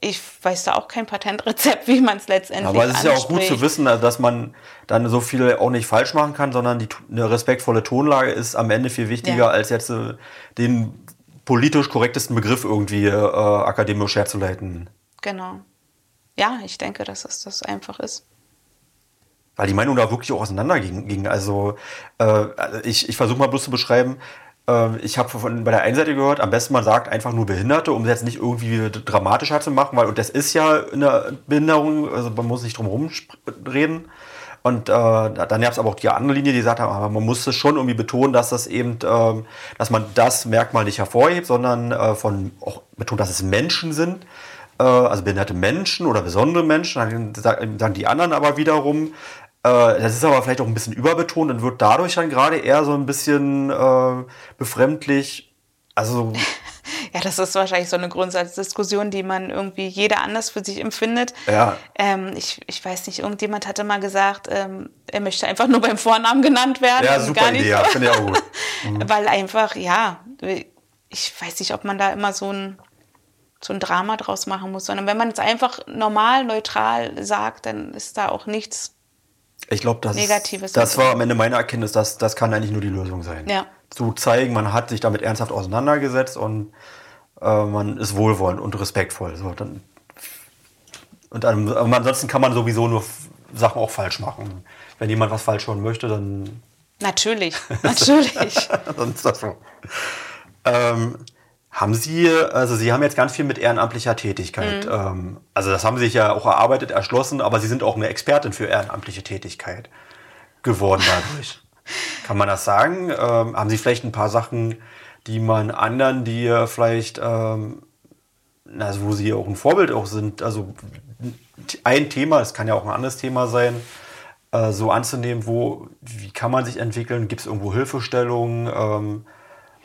ich weiß da auch kein Patentrezept, wie man es letztendlich Aber es ist ja auch gut zu wissen, dass man dann so viel auch nicht falsch machen kann, sondern die, eine respektvolle Tonlage ist am Ende viel wichtiger, ja. als jetzt äh, den politisch korrektesten Begriff irgendwie äh, akademisch herzuleiten. Genau. Ja, ich denke, dass es das einfach ist weil die Meinung da wirklich auch auseinanderging. Also äh, ich, ich versuche mal bloß zu beschreiben, äh, ich habe bei der einen Seite gehört, am besten man sagt einfach nur Behinderte, um es jetzt nicht irgendwie dramatischer zu machen, weil und das ist ja eine Behinderung, also man muss nicht drum herum reden. Und äh, dann gab es aber auch die andere Linie, die gesagt haben, aber man musste schon irgendwie betonen, dass das eben, äh, dass man das Merkmal nicht hervorhebt, sondern äh, von auch betont, dass es Menschen sind, äh, also behinderte Menschen oder besondere Menschen. Dann sagen die anderen aber wiederum, das ist aber vielleicht auch ein bisschen überbetont und wird dadurch dann gerade eher so ein bisschen äh, befremdlich. Also. Ja, das ist wahrscheinlich so eine Grundsatzdiskussion, die man irgendwie jeder anders für sich empfindet. Ja. Ähm, ich, ich weiß nicht, irgendjemand hatte mal gesagt, ähm, er möchte einfach nur beim Vornamen genannt werden. Ja, super Idee, so. ja, finde ich auch gut. Mhm. Weil einfach, ja, ich weiß nicht, ob man da immer so ein, so ein Drama draus machen muss, sondern wenn man es einfach normal, neutral sagt, dann ist da auch nichts ich glaube, das, das war am Ende meine Erkenntnis, dass das kann eigentlich nur die Lösung sein. Ja. Zu zeigen, man hat sich damit ernsthaft auseinandergesetzt und äh, man ist wohlwollend und respektvoll. So, dann, und aber ansonsten kann man sowieso nur Sachen auch falsch machen. Wenn jemand was falsch hören möchte, dann. Natürlich, natürlich. Sonst das so. Ähm, haben Sie, also Sie haben jetzt ganz viel mit ehrenamtlicher Tätigkeit. Mhm. Ähm, also das haben Sie sich ja auch erarbeitet, erschlossen, aber Sie sind auch eine Expertin für ehrenamtliche Tätigkeit geworden dadurch. Kann man das sagen? Ähm, haben Sie vielleicht ein paar Sachen, die man anderen, die vielleicht, ähm, also wo Sie auch ein Vorbild auch sind, also ein Thema, es kann ja auch ein anderes Thema sein, äh, so anzunehmen, wo, wie kann man sich entwickeln? Gibt es irgendwo Hilfestellungen? Ähm,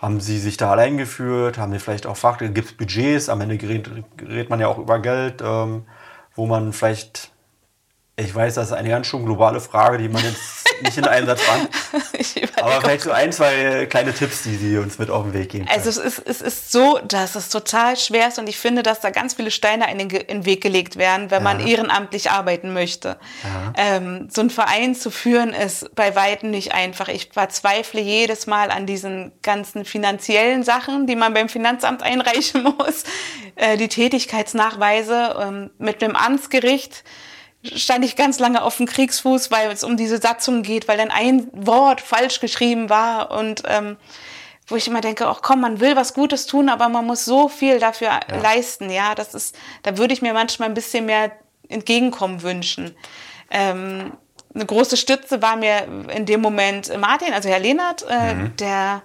Haben Sie sich da allein geführt? Haben Sie vielleicht auch Fach? Gibt es Budgets? Am Ende gerät man ja auch über Geld, ähm, wo man vielleicht ich weiß, das ist eine ganz schön globale Frage, die man jetzt nicht in einem Satz an. Aber vielleicht so ein, zwei kleine Tipps, die Sie uns mit auf den Weg geben. Können. Also es ist, es ist so, dass es total schwer ist und ich finde, dass da ganz viele Steine in den, in den Weg gelegt werden, wenn ja. man ehrenamtlich arbeiten möchte. Ähm, so einen Verein zu führen ist bei Weitem nicht einfach. Ich verzweifle jedes Mal an diesen ganzen finanziellen Sachen, die man beim Finanzamt einreichen muss. Äh, die Tätigkeitsnachweise ähm, mit dem Amtsgericht stand ich ganz lange auf dem Kriegsfuß, weil es um diese Satzung geht, weil dann ein Wort falsch geschrieben war und ähm, wo ich immer denke, ach komm, man will was Gutes tun, aber man muss so viel dafür ja. leisten. Ja, das ist, da würde ich mir manchmal ein bisschen mehr Entgegenkommen wünschen. Ähm, eine große Stütze war mir in dem Moment Martin, also Herr Lehnert, äh, mhm. der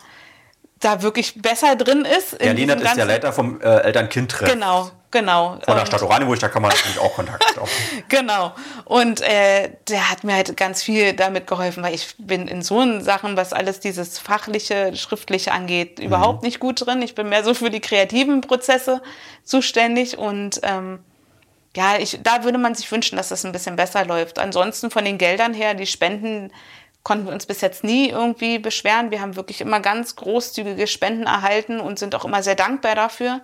da wirklich besser drin ist. Herr Lehnert ist der Leiter vom äh, Eltern-Kind-Treff. Genau, Genau. Von der Stadt Oranienburg, da kann man natürlich auch Kontakt aufnehmen. genau. Und äh, der hat mir halt ganz viel damit geholfen, weil ich bin in so Sachen, was alles dieses fachliche, schriftliche angeht, mhm. überhaupt nicht gut drin. Ich bin mehr so für die kreativen Prozesse zuständig und ähm, ja, ich, da würde man sich wünschen, dass das ein bisschen besser läuft. Ansonsten von den Geldern her, die Spenden konnten wir uns bis jetzt nie irgendwie beschweren. Wir haben wirklich immer ganz großzügige Spenden erhalten und sind auch immer sehr dankbar dafür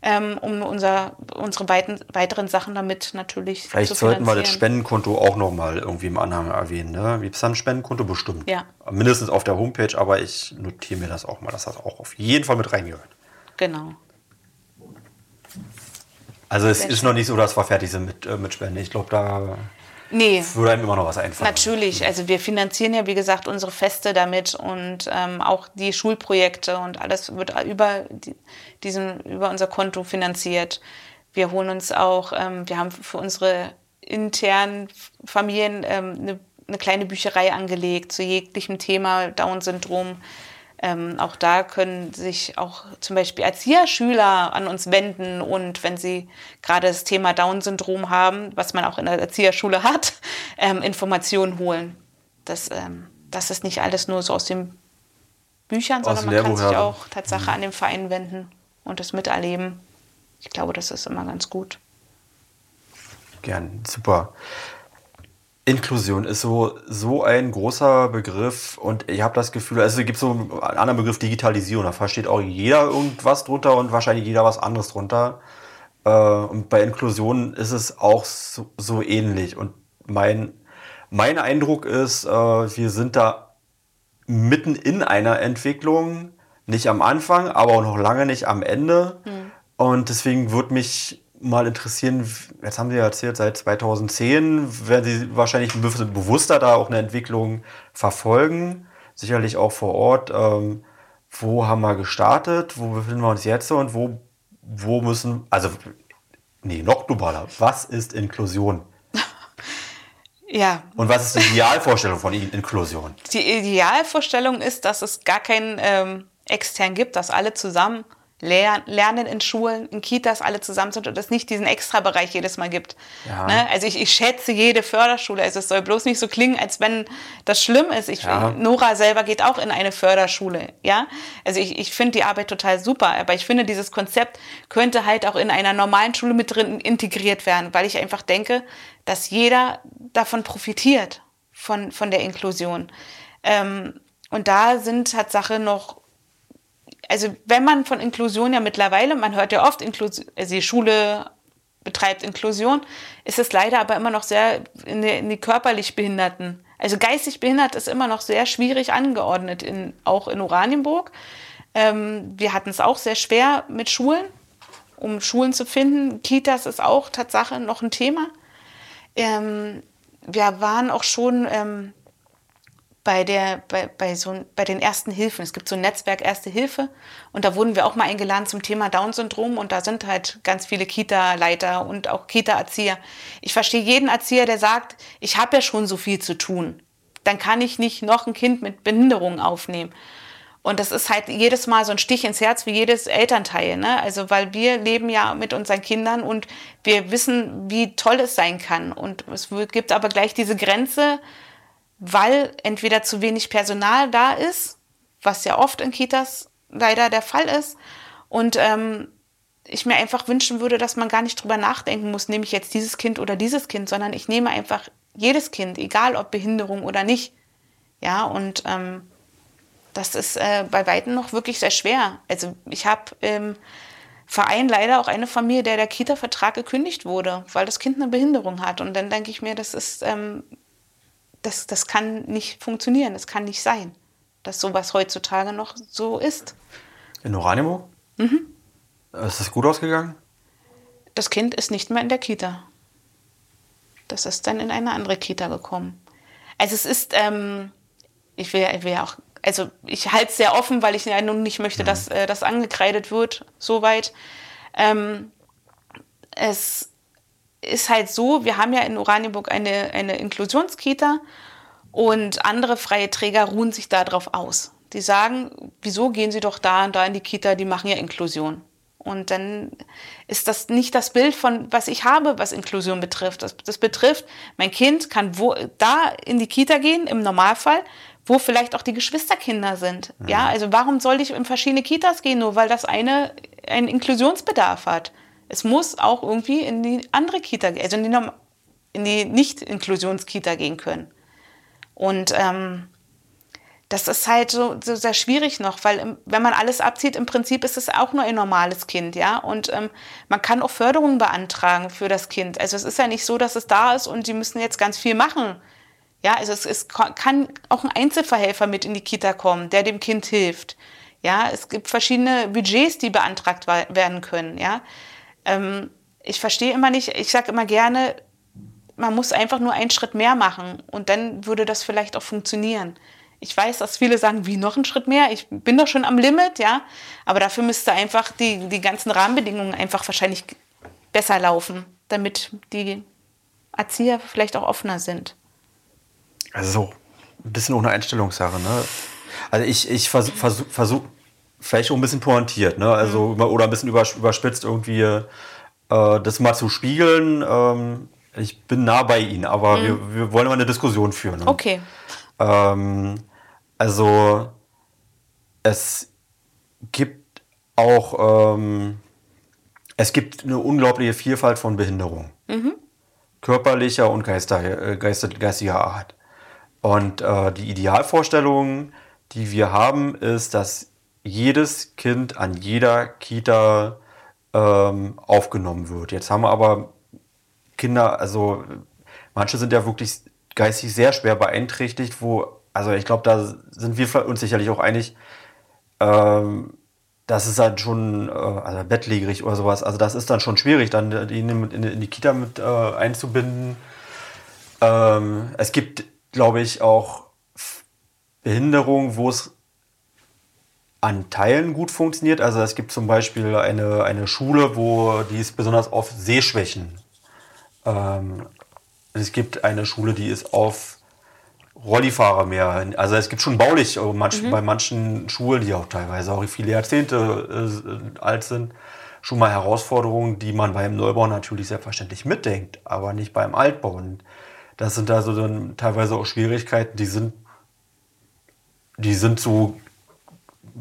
ähm, um unser, unsere weiten, weiteren Sachen damit natürlich Vielleicht zu sollten wir das Spendenkonto auch nochmal irgendwie im Anhang erwähnen. Ne? Gibt es da ein Spendenkonto bestimmt? Ja. Mindestens auf der Homepage, aber ich notiere mir das auch mal, dass das auch auf jeden Fall mit reingehört. Genau. Also es Sehr ist noch nicht so, dass wir fertig sind mit, äh, mit Spenden. Ich glaube, da Nee. Würde einem immer noch was einfallen. Natürlich. Also wir finanzieren ja, wie gesagt, unsere Feste damit und ähm, auch die Schulprojekte und alles wird über, die, diesen, über unser Konto finanziert. Wir holen uns auch, ähm, wir haben für unsere internen Familien ähm, eine, eine kleine Bücherei angelegt zu jeglichem Thema Down-Syndrom. Ähm, auch da können sich auch zum Beispiel Erzieherschüler an uns wenden und wenn sie gerade das Thema Down-Syndrom haben, was man auch in der Erzieherschule hat, ähm, Informationen holen. Das, ähm, das ist nicht alles nur so aus den Büchern, sondern man kann sich auch Tatsache mhm. an den Verein wenden und das miterleben. Ich glaube, das ist immer ganz gut. Gern, super. Inklusion ist so, so ein großer Begriff und ich habe das Gefühl, also es gibt so einen anderen Begriff Digitalisierung, da versteht auch jeder irgendwas drunter und wahrscheinlich jeder was anderes drunter. Äh, und bei Inklusion ist es auch so, so ähnlich. Und mein, mein Eindruck ist, äh, wir sind da mitten in einer Entwicklung, nicht am Anfang, aber auch noch lange nicht am Ende. Mhm. Und deswegen würde mich mal interessieren, jetzt haben Sie ja erzählt, seit 2010 werden Sie wahrscheinlich ein bisschen bewusster da auch eine Entwicklung verfolgen, sicherlich auch vor Ort. Ähm, wo haben wir gestartet, wo befinden wir uns jetzt und wo, wo müssen, also, nee, noch globaler, was ist Inklusion? Ja. Und was ist die Idealvorstellung von Inklusion? Die Idealvorstellung ist, dass es gar keinen ähm, extern gibt, dass alle zusammen Lernen in Schulen, in Kitas alle zusammen sind und es nicht diesen Extrabereich jedes Mal gibt. Ja. Ne? Also ich, ich schätze jede Förderschule. Also es soll bloß nicht so klingen, als wenn das schlimm ist. Ich, ja. Nora selber geht auch in eine Förderschule. Ja? Also ich, ich finde die Arbeit total super, aber ich finde, dieses Konzept könnte halt auch in einer normalen Schule mit drin integriert werden, weil ich einfach denke, dass jeder davon profitiert, von, von der Inklusion. Ähm, und da sind Tatsache noch also wenn man von Inklusion ja mittlerweile, man hört ja oft, Inklusion, also die Schule betreibt Inklusion, ist es leider aber immer noch sehr in die, in die körperlich Behinderten. Also geistig behindert ist immer noch sehr schwierig angeordnet, in, auch in Oranienburg. Ähm, wir hatten es auch sehr schwer mit Schulen, um Schulen zu finden. Kitas ist auch Tatsache noch ein Thema. Ähm, wir waren auch schon ähm, bei, der, bei, bei, so, bei den ersten Hilfen. Es gibt so ein Netzwerk Erste Hilfe und da wurden wir auch mal eingeladen zum Thema Down-Syndrom und da sind halt ganz viele Kita-Leiter und auch Kita-Erzieher. Ich verstehe jeden Erzieher, der sagt, ich habe ja schon so viel zu tun. Dann kann ich nicht noch ein Kind mit Behinderung aufnehmen. Und das ist halt jedes Mal so ein Stich ins Herz wie jedes Elternteil. Ne? Also, weil wir leben ja mit unseren Kindern und wir wissen, wie toll es sein kann. Und es gibt aber gleich diese Grenze, weil entweder zu wenig Personal da ist, was ja oft in Kitas leider der Fall ist. Und ähm, ich mir einfach wünschen würde, dass man gar nicht drüber nachdenken muss, nehme ich jetzt dieses Kind oder dieses Kind, sondern ich nehme einfach jedes Kind, egal ob Behinderung oder nicht. Ja, und ähm, das ist äh, bei Weitem noch wirklich sehr schwer. Also ich habe im Verein leider auch eine Familie, der der Kita-Vertrag gekündigt wurde, weil das Kind eine Behinderung hat. Und dann denke ich mir, das ist, ähm, das, das kann nicht funktionieren, das kann nicht sein, dass sowas heutzutage noch so ist. In Oranimo? Mhm. Ist das gut ausgegangen? Das Kind ist nicht mehr in der Kita. Das ist dann in eine andere Kita gekommen. Also es ist, ähm, ich will, ich will ja auch, also ich halte es sehr offen, weil ich ja nun nicht möchte, mhm. dass äh, das angekreidet wird, soweit. Ähm, es ist halt so, wir haben ja in Oranienburg eine, eine Inklusionskita und andere freie Träger ruhen sich darauf aus. Die sagen, wieso gehen Sie doch da und da in die Kita, die machen ja Inklusion. Und dann ist das nicht das Bild von, was ich habe, was Inklusion betrifft. Das, das betrifft, mein Kind kann wo, da in die Kita gehen, im Normalfall, wo vielleicht auch die Geschwisterkinder sind. Mhm. Ja, also warum soll ich in verschiedene Kitas gehen, nur weil das eine einen Inklusionsbedarf hat? Es muss auch irgendwie in die andere Kita, also in die, in die Nicht-Inklusionskita gehen können. Und ähm, das ist halt so, so, sehr schwierig noch, weil wenn man alles abzieht, im Prinzip ist es auch nur ein normales Kind, ja. Und ähm, man kann auch Förderungen beantragen für das Kind. Also es ist ja nicht so, dass es da ist und die müssen jetzt ganz viel machen. Ja, also es, es kann auch ein Einzelverhelfer mit in die Kita kommen, der dem Kind hilft. Ja, es gibt verschiedene Budgets, die beantragt werden können. Ja, ähm, ich verstehe immer nicht. Ich sage immer gerne, man muss einfach nur einen Schritt mehr machen und dann würde das vielleicht auch funktionieren. Ich weiß, dass viele sagen, wie noch einen Schritt mehr? Ich bin doch schon am Limit, ja. Aber dafür müsste einfach die, die ganzen Rahmenbedingungen einfach wahrscheinlich besser laufen, damit die Erzieher vielleicht auch offener sind. Also so ein bisschen ohne Einstellungssache, ne? Also ich, ich versuche versuch, versuch, vielleicht auch ein bisschen pointiert, ne? Also mhm. oder ein bisschen überspitzt irgendwie äh, das mal zu spiegeln. Ähm, ich bin nah bei Ihnen, aber mhm. wir, wir wollen mal eine Diskussion führen. Ne? Okay. Ähm, also es gibt auch ähm, es gibt eine unglaubliche Vielfalt von Behinderungen. Mhm. Körperlicher und geister, äh, geister, geistiger Art. Und äh, die Idealvorstellung, die wir haben, ist, dass jedes Kind an jeder Kita ähm, aufgenommen wird. Jetzt haben wir aber Kinder, also manche sind ja wirklich geistig sehr schwer beeinträchtigt, wo also ich glaube, da sind wir uns sicherlich auch einig, ähm, das ist halt schon, äh, also bettlägerig oder sowas, also das ist dann schon schwierig, dann die in, in, in die Kita mit äh, einzubinden. Ähm, es gibt, glaube ich, auch Behinderungen, wo es an Teilen gut funktioniert. Also es gibt zum Beispiel eine, eine Schule, wo die ist besonders auf Sehschwächen. Ähm, es gibt eine Schule, die ist auf Rollifahrer mehr. Also es gibt schon baulich äh, manch, mhm. bei manchen Schulen, die auch teilweise auch viele Jahrzehnte äh, alt sind, schon mal Herausforderungen, die man beim Neubau natürlich selbstverständlich mitdenkt, aber nicht beim Altbau. Und das sind also dann teilweise auch Schwierigkeiten, die sind, die sind so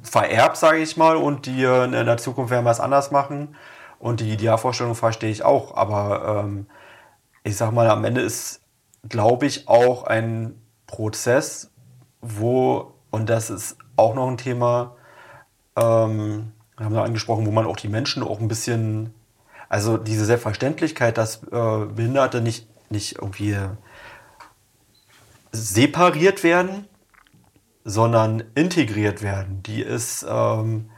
vererbt, sage ich mal, und die in der Zukunft werden wir es anders machen. Und die Idealvorstellung verstehe ich auch. Aber ähm, ich sag mal, am Ende ist, glaube ich, auch ein Prozess, wo, und das ist auch noch ein Thema, ähm, haben wir angesprochen, wo man auch die Menschen auch ein bisschen, also diese Selbstverständlichkeit, dass äh, Behinderte nicht, nicht irgendwie separiert werden, sondern integriert werden. Die ist, ähm,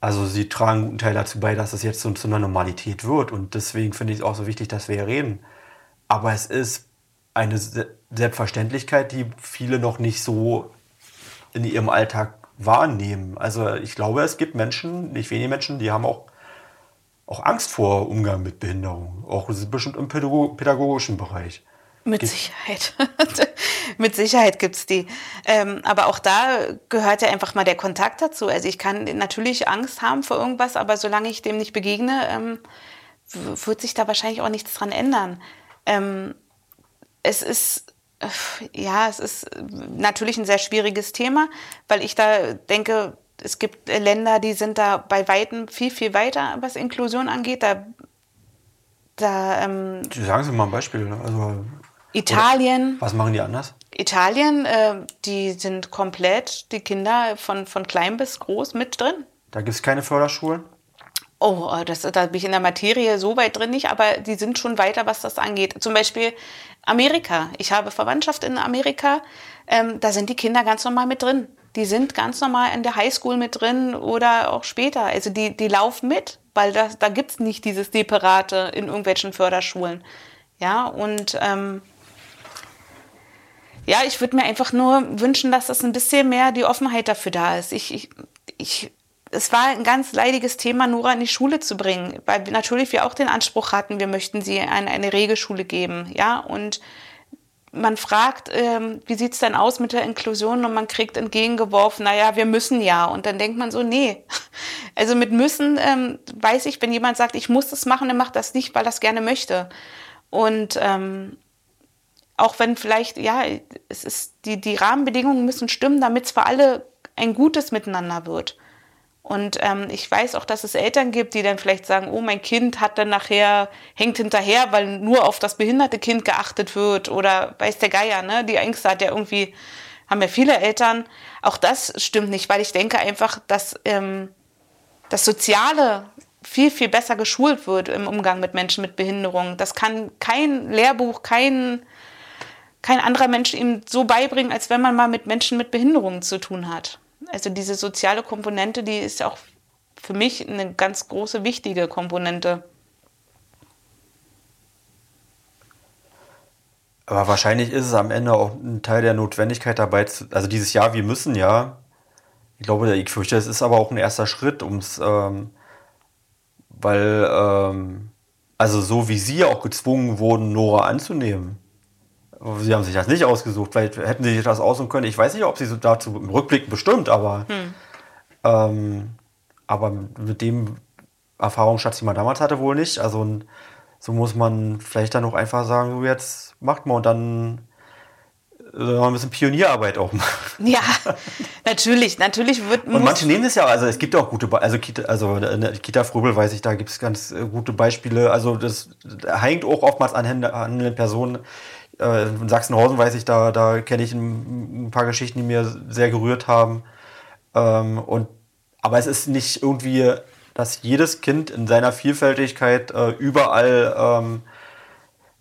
also sie tragen einen guten Teil dazu bei, dass es jetzt zu, zu einer Normalität wird. Und deswegen finde ich es auch so wichtig, dass wir hier reden. Aber es ist eine Selbstverständlichkeit, die viele noch nicht so in ihrem Alltag wahrnehmen. Also ich glaube, es gibt Menschen, nicht wenige Menschen, die haben auch, auch Angst vor Umgang mit Behinderung, auch bestimmt im pädagogischen Bereich. Mit Sicherheit. mit Sicherheit gibt es die. Ähm, aber auch da gehört ja einfach mal der Kontakt dazu. Also ich kann natürlich Angst haben vor irgendwas, aber solange ich dem nicht begegne, ähm, wird sich da wahrscheinlich auch nichts dran ändern. Ähm, es ist ja, es ist natürlich ein sehr schwieriges Thema, weil ich da denke, es gibt Länder, die sind da bei Weitem viel, viel weiter, was Inklusion angeht. Da, da, ähm, Sagen Sie mal ein Beispiel. Also, Italien. Was machen die anders? Italien, äh, die sind komplett, die Kinder von, von klein bis groß mit drin. Da gibt es keine Förderschulen? Oh, das, da bin ich in der Materie so weit drin nicht, aber die sind schon weiter, was das angeht. Zum Beispiel Amerika. Ich habe Verwandtschaft in Amerika. Ähm, da sind die Kinder ganz normal mit drin. Die sind ganz normal in der Highschool mit drin oder auch später. Also die, die laufen mit, weil das, da gibt es nicht dieses Separate in irgendwelchen Förderschulen. Ja, und ähm, ja, ich würde mir einfach nur wünschen, dass das ein bisschen mehr die Offenheit dafür da ist. Ich, ich, ich es war ein ganz leidiges Thema, Nora in die Schule zu bringen, weil natürlich wir auch den Anspruch hatten, wir möchten sie eine, eine Regelschule geben, ja, und man fragt, ähm, wie sieht's denn aus mit der Inklusion und man kriegt entgegengeworfen, naja, wir müssen ja. Und dann denkt man so, nee. Also mit müssen ähm, weiß ich, wenn jemand sagt, ich muss das machen, dann macht das nicht, weil das gerne möchte. Und ähm, auch wenn vielleicht, ja, es ist, die, die Rahmenbedingungen müssen stimmen, damit es für alle ein gutes Miteinander wird. Und ähm, ich weiß auch, dass es Eltern gibt, die dann vielleicht sagen, oh, mein Kind hat dann nachher, hängt hinterher, weil nur auf das behinderte Kind geachtet wird oder weiß der Geier, ne? Die Ängste hat ja irgendwie, haben ja viele Eltern. Auch das stimmt nicht, weil ich denke einfach, dass ähm, das Soziale viel, viel besser geschult wird im Umgang mit Menschen mit Behinderung. Das kann kein Lehrbuch, kein, kein anderer Mensch ihm so beibringen, als wenn man mal mit Menschen mit Behinderungen zu tun hat. Also diese soziale Komponente, die ist auch für mich eine ganz große, wichtige Komponente. Aber wahrscheinlich ist es am Ende auch ein Teil der Notwendigkeit dabei, zu, also dieses Jahr, wir müssen ja. Ich glaube, ich fürchte, es ist aber auch ein erster Schritt, ums, ähm, weil, ähm, also so wie Sie auch gezwungen wurden, Nora anzunehmen, Sie haben sich das nicht ausgesucht, weil hätten Sie sich das aussuchen können. Ich weiß nicht, ob Sie so dazu im Rückblick bestimmt, aber, hm. ähm, aber mit dem Erfahrungsschatz, die man damals hatte, wohl nicht. Also so muss man vielleicht dann auch einfach sagen, so jetzt macht man und dann äh, ein bisschen Pionierarbeit auch machen. Ja, natürlich, natürlich wird. Und manche nehmen es ja, also es gibt auch gute, also Kita, also Kita Fröbel weiß ich, da gibt es ganz äh, gute Beispiele. Also das hängt auch oftmals an, an den Personen, äh, in Sachsenhausen weiß ich, da, da kenne ich ein, ein, paar Geschichten, die mir sehr gerührt haben. Ähm, und, aber es ist nicht irgendwie, dass jedes Kind in seiner Vielfältigkeit äh, überall, ähm,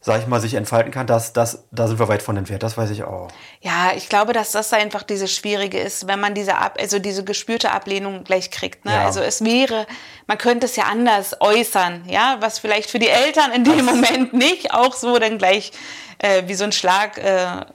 sag ich mal, sich entfalten kann. Das, das, da sind wir weit von entfernt, das weiß ich auch. Ja, ich glaube, dass das einfach diese Schwierige ist, wenn man diese, Ab also diese gespürte Ablehnung gleich kriegt. Ne? Ja. Also es wäre, man könnte es ja anders äußern, ja, was vielleicht für die Eltern in dem das Moment nicht auch so dann gleich äh, wie so ein Schlag äh,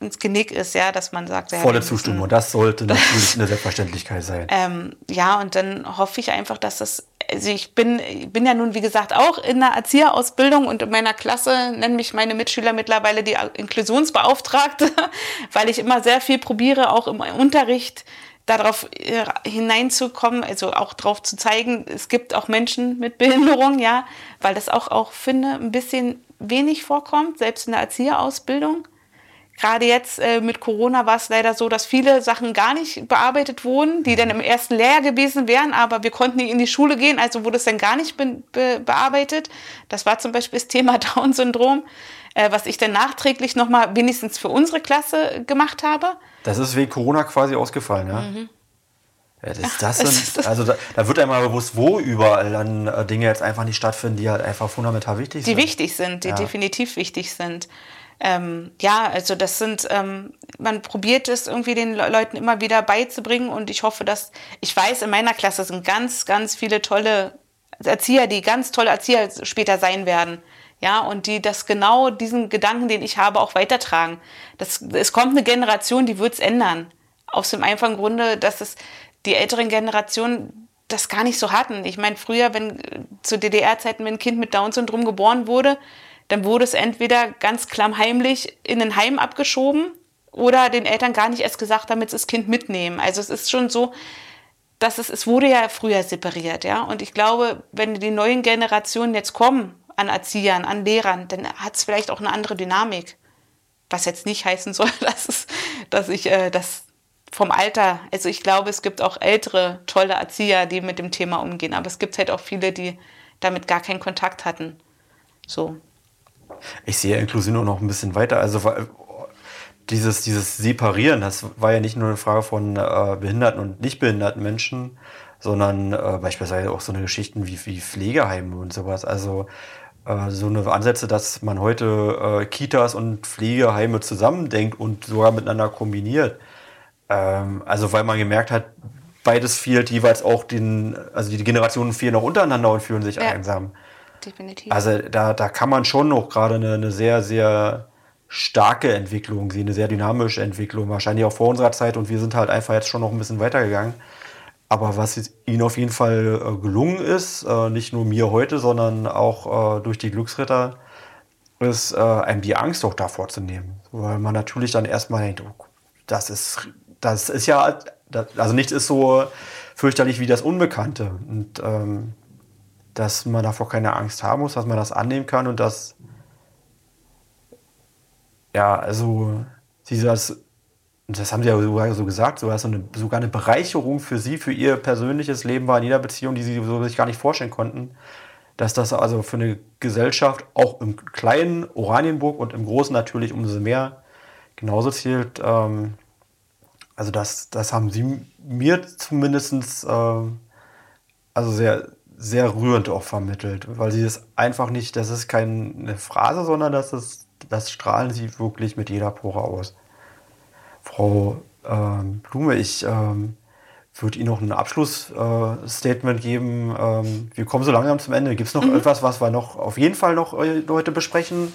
ins Genick ist, ja, dass man sagt, ja, volle Zustimmung, das sollte natürlich eine Selbstverständlichkeit sein. Ähm, ja, und dann hoffe ich einfach, dass das, also ich bin, bin ja nun, wie gesagt, auch in der Erzieherausbildung und in meiner Klasse nennen mich meine Mitschüler mittlerweile die Inklusionsbeauftragte, weil ich immer sehr viel probiere, auch im Unterricht darauf äh, hineinzukommen, also auch darauf zu zeigen, es gibt auch Menschen mit Behinderung, ja, weil das auch, auch finde, ein bisschen wenig vorkommt, selbst in der Erzieherausbildung. Gerade jetzt äh, mit Corona war es leider so, dass viele Sachen gar nicht bearbeitet wurden, die dann im ersten Lehrjahr gewesen wären, aber wir konnten nicht in die Schule gehen, also wurde es dann gar nicht be be bearbeitet. Das war zum Beispiel das Thema Down-Syndrom, äh, was ich dann nachträglich nochmal wenigstens für unsere Klasse gemacht habe. Das ist wegen Corona quasi ausgefallen, ja? Mhm. Ja, das, das sind, also da, da, wird einmal bewusst, wo überall dann äh, Dinge jetzt einfach nicht stattfinden, die halt einfach fundamental wichtig die sind. Die wichtig sind, die ja. definitiv wichtig sind. Ähm, ja, also das sind, ähm, man probiert es irgendwie den Leuten immer wieder beizubringen und ich hoffe, dass, ich weiß, in meiner Klasse sind ganz, ganz viele tolle Erzieher, die ganz tolle Erzieher später sein werden. Ja, und die das genau diesen Gedanken, den ich habe, auch weitertragen. Das, es kommt eine Generation, die wird es ändern. Aus dem einfachen Grunde, dass es die älteren Generationen das gar nicht so hatten. Ich meine, früher, wenn zu DDR-Zeiten, wenn ein Kind mit Down-Syndrom geboren wurde, dann wurde es entweder ganz klammheimlich in ein Heim abgeschoben oder den Eltern gar nicht erst gesagt, damit sie das Kind mitnehmen. Also es ist schon so, dass es, es wurde ja früher separiert, ja. Und ich glaube, wenn die neuen Generationen jetzt kommen, an Erziehern, an Lehrern, dann hat es vielleicht auch eine andere Dynamik. Was jetzt nicht heißen soll, dass, es, dass ich äh, das vom Alter. Also ich glaube, es gibt auch ältere, tolle Erzieher, die mit dem Thema umgehen. Aber es gibt halt auch viele, die damit gar keinen Kontakt hatten. So. Ich sehe Inklusion auch noch ein bisschen weiter. Also dieses, dieses Separieren, das war ja nicht nur eine Frage von äh, behinderten und nicht behinderten Menschen, sondern äh, beispielsweise auch so eine Geschichten wie, wie Pflegeheime und sowas. Also äh, so eine Ansätze, dass man heute äh, Kitas und Pflegeheime zusammendenkt und sogar miteinander kombiniert. Ähm, also weil man gemerkt hat, beides fehlt jeweils auch den, also die Generationen fehlen noch untereinander und fühlen sich ja, einsam. Definitiv. Also da, da kann man schon noch gerade eine, eine sehr, sehr starke Entwicklung sehen, eine sehr dynamische Entwicklung, wahrscheinlich auch vor unserer Zeit und wir sind halt einfach jetzt schon noch ein bisschen weitergegangen. Aber was ihnen auf jeden Fall äh, gelungen ist, äh, nicht nur mir heute, sondern auch äh, durch die Glücksritter, ist einem die Angst auch davor zu nehmen. Weil man natürlich dann erstmal denkt, oh, das ist, das ist ja, also nichts ist so fürchterlich wie das Unbekannte. Und ähm, dass man davor keine Angst haben muss, dass man das annehmen kann und dass, ja, also dieses das haben sie ja sogar so gesagt, sogar, so eine, sogar eine Bereicherung für sie, für ihr persönliches Leben war in jeder Beziehung, die sie so sich gar nicht vorstellen konnten. Dass das also für eine Gesellschaft auch im kleinen Oranienburg und im großen natürlich umso mehr genauso zählt. Ähm, also das, das haben sie mir zumindest äh, also sehr, sehr rührend auch vermittelt, weil sie es einfach nicht, das ist keine Phrase, sondern das, ist, das strahlen sie wirklich mit jeder Pore aus. Frau ähm, Blume, ich ähm, würde Ihnen noch ein Abschlussstatement äh, geben. Ähm, wir kommen so langsam zum Ende. Gibt es noch mhm. etwas, was wir noch auf jeden Fall noch äh, heute besprechen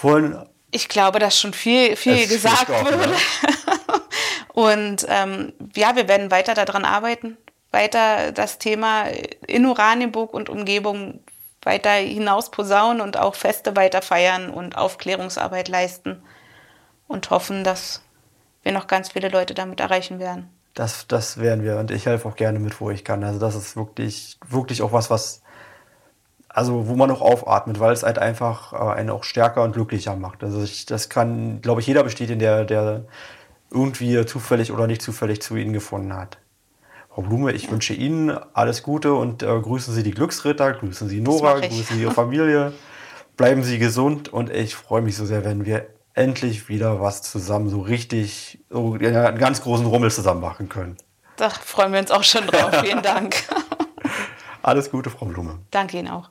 wollen? Ich glaube, dass schon viel, viel gesagt wurde. Ne? Und ähm, ja, wir werden weiter daran arbeiten, weiter das Thema in Oranienburg und Umgebung weiter hinaus posaunen und auch Feste weiter feiern und Aufklärungsarbeit leisten und hoffen, dass wir noch ganz viele Leute damit erreichen werden. Das, das werden wir und ich helfe auch gerne mit, wo ich kann. Also das ist wirklich, wirklich auch was, was, also wo man noch aufatmet, weil es halt einfach äh, einen auch stärker und glücklicher macht. Also ich, das kann, glaube ich, jeder bestätigen, der, der irgendwie zufällig oder nicht zufällig zu Ihnen gefunden hat. Frau Blume, ich ja. wünsche Ihnen alles Gute und äh, grüßen Sie die Glücksritter, grüßen Sie Nora, grüßen Sie Ihre Familie, bleiben Sie gesund und ich freue mich so sehr, wenn wir endlich wieder was zusammen so richtig, so einen ganz großen Rummel zusammen machen können. Da freuen wir uns auch schon drauf. Vielen Dank. Alles Gute, Frau Blume. Danke Ihnen auch.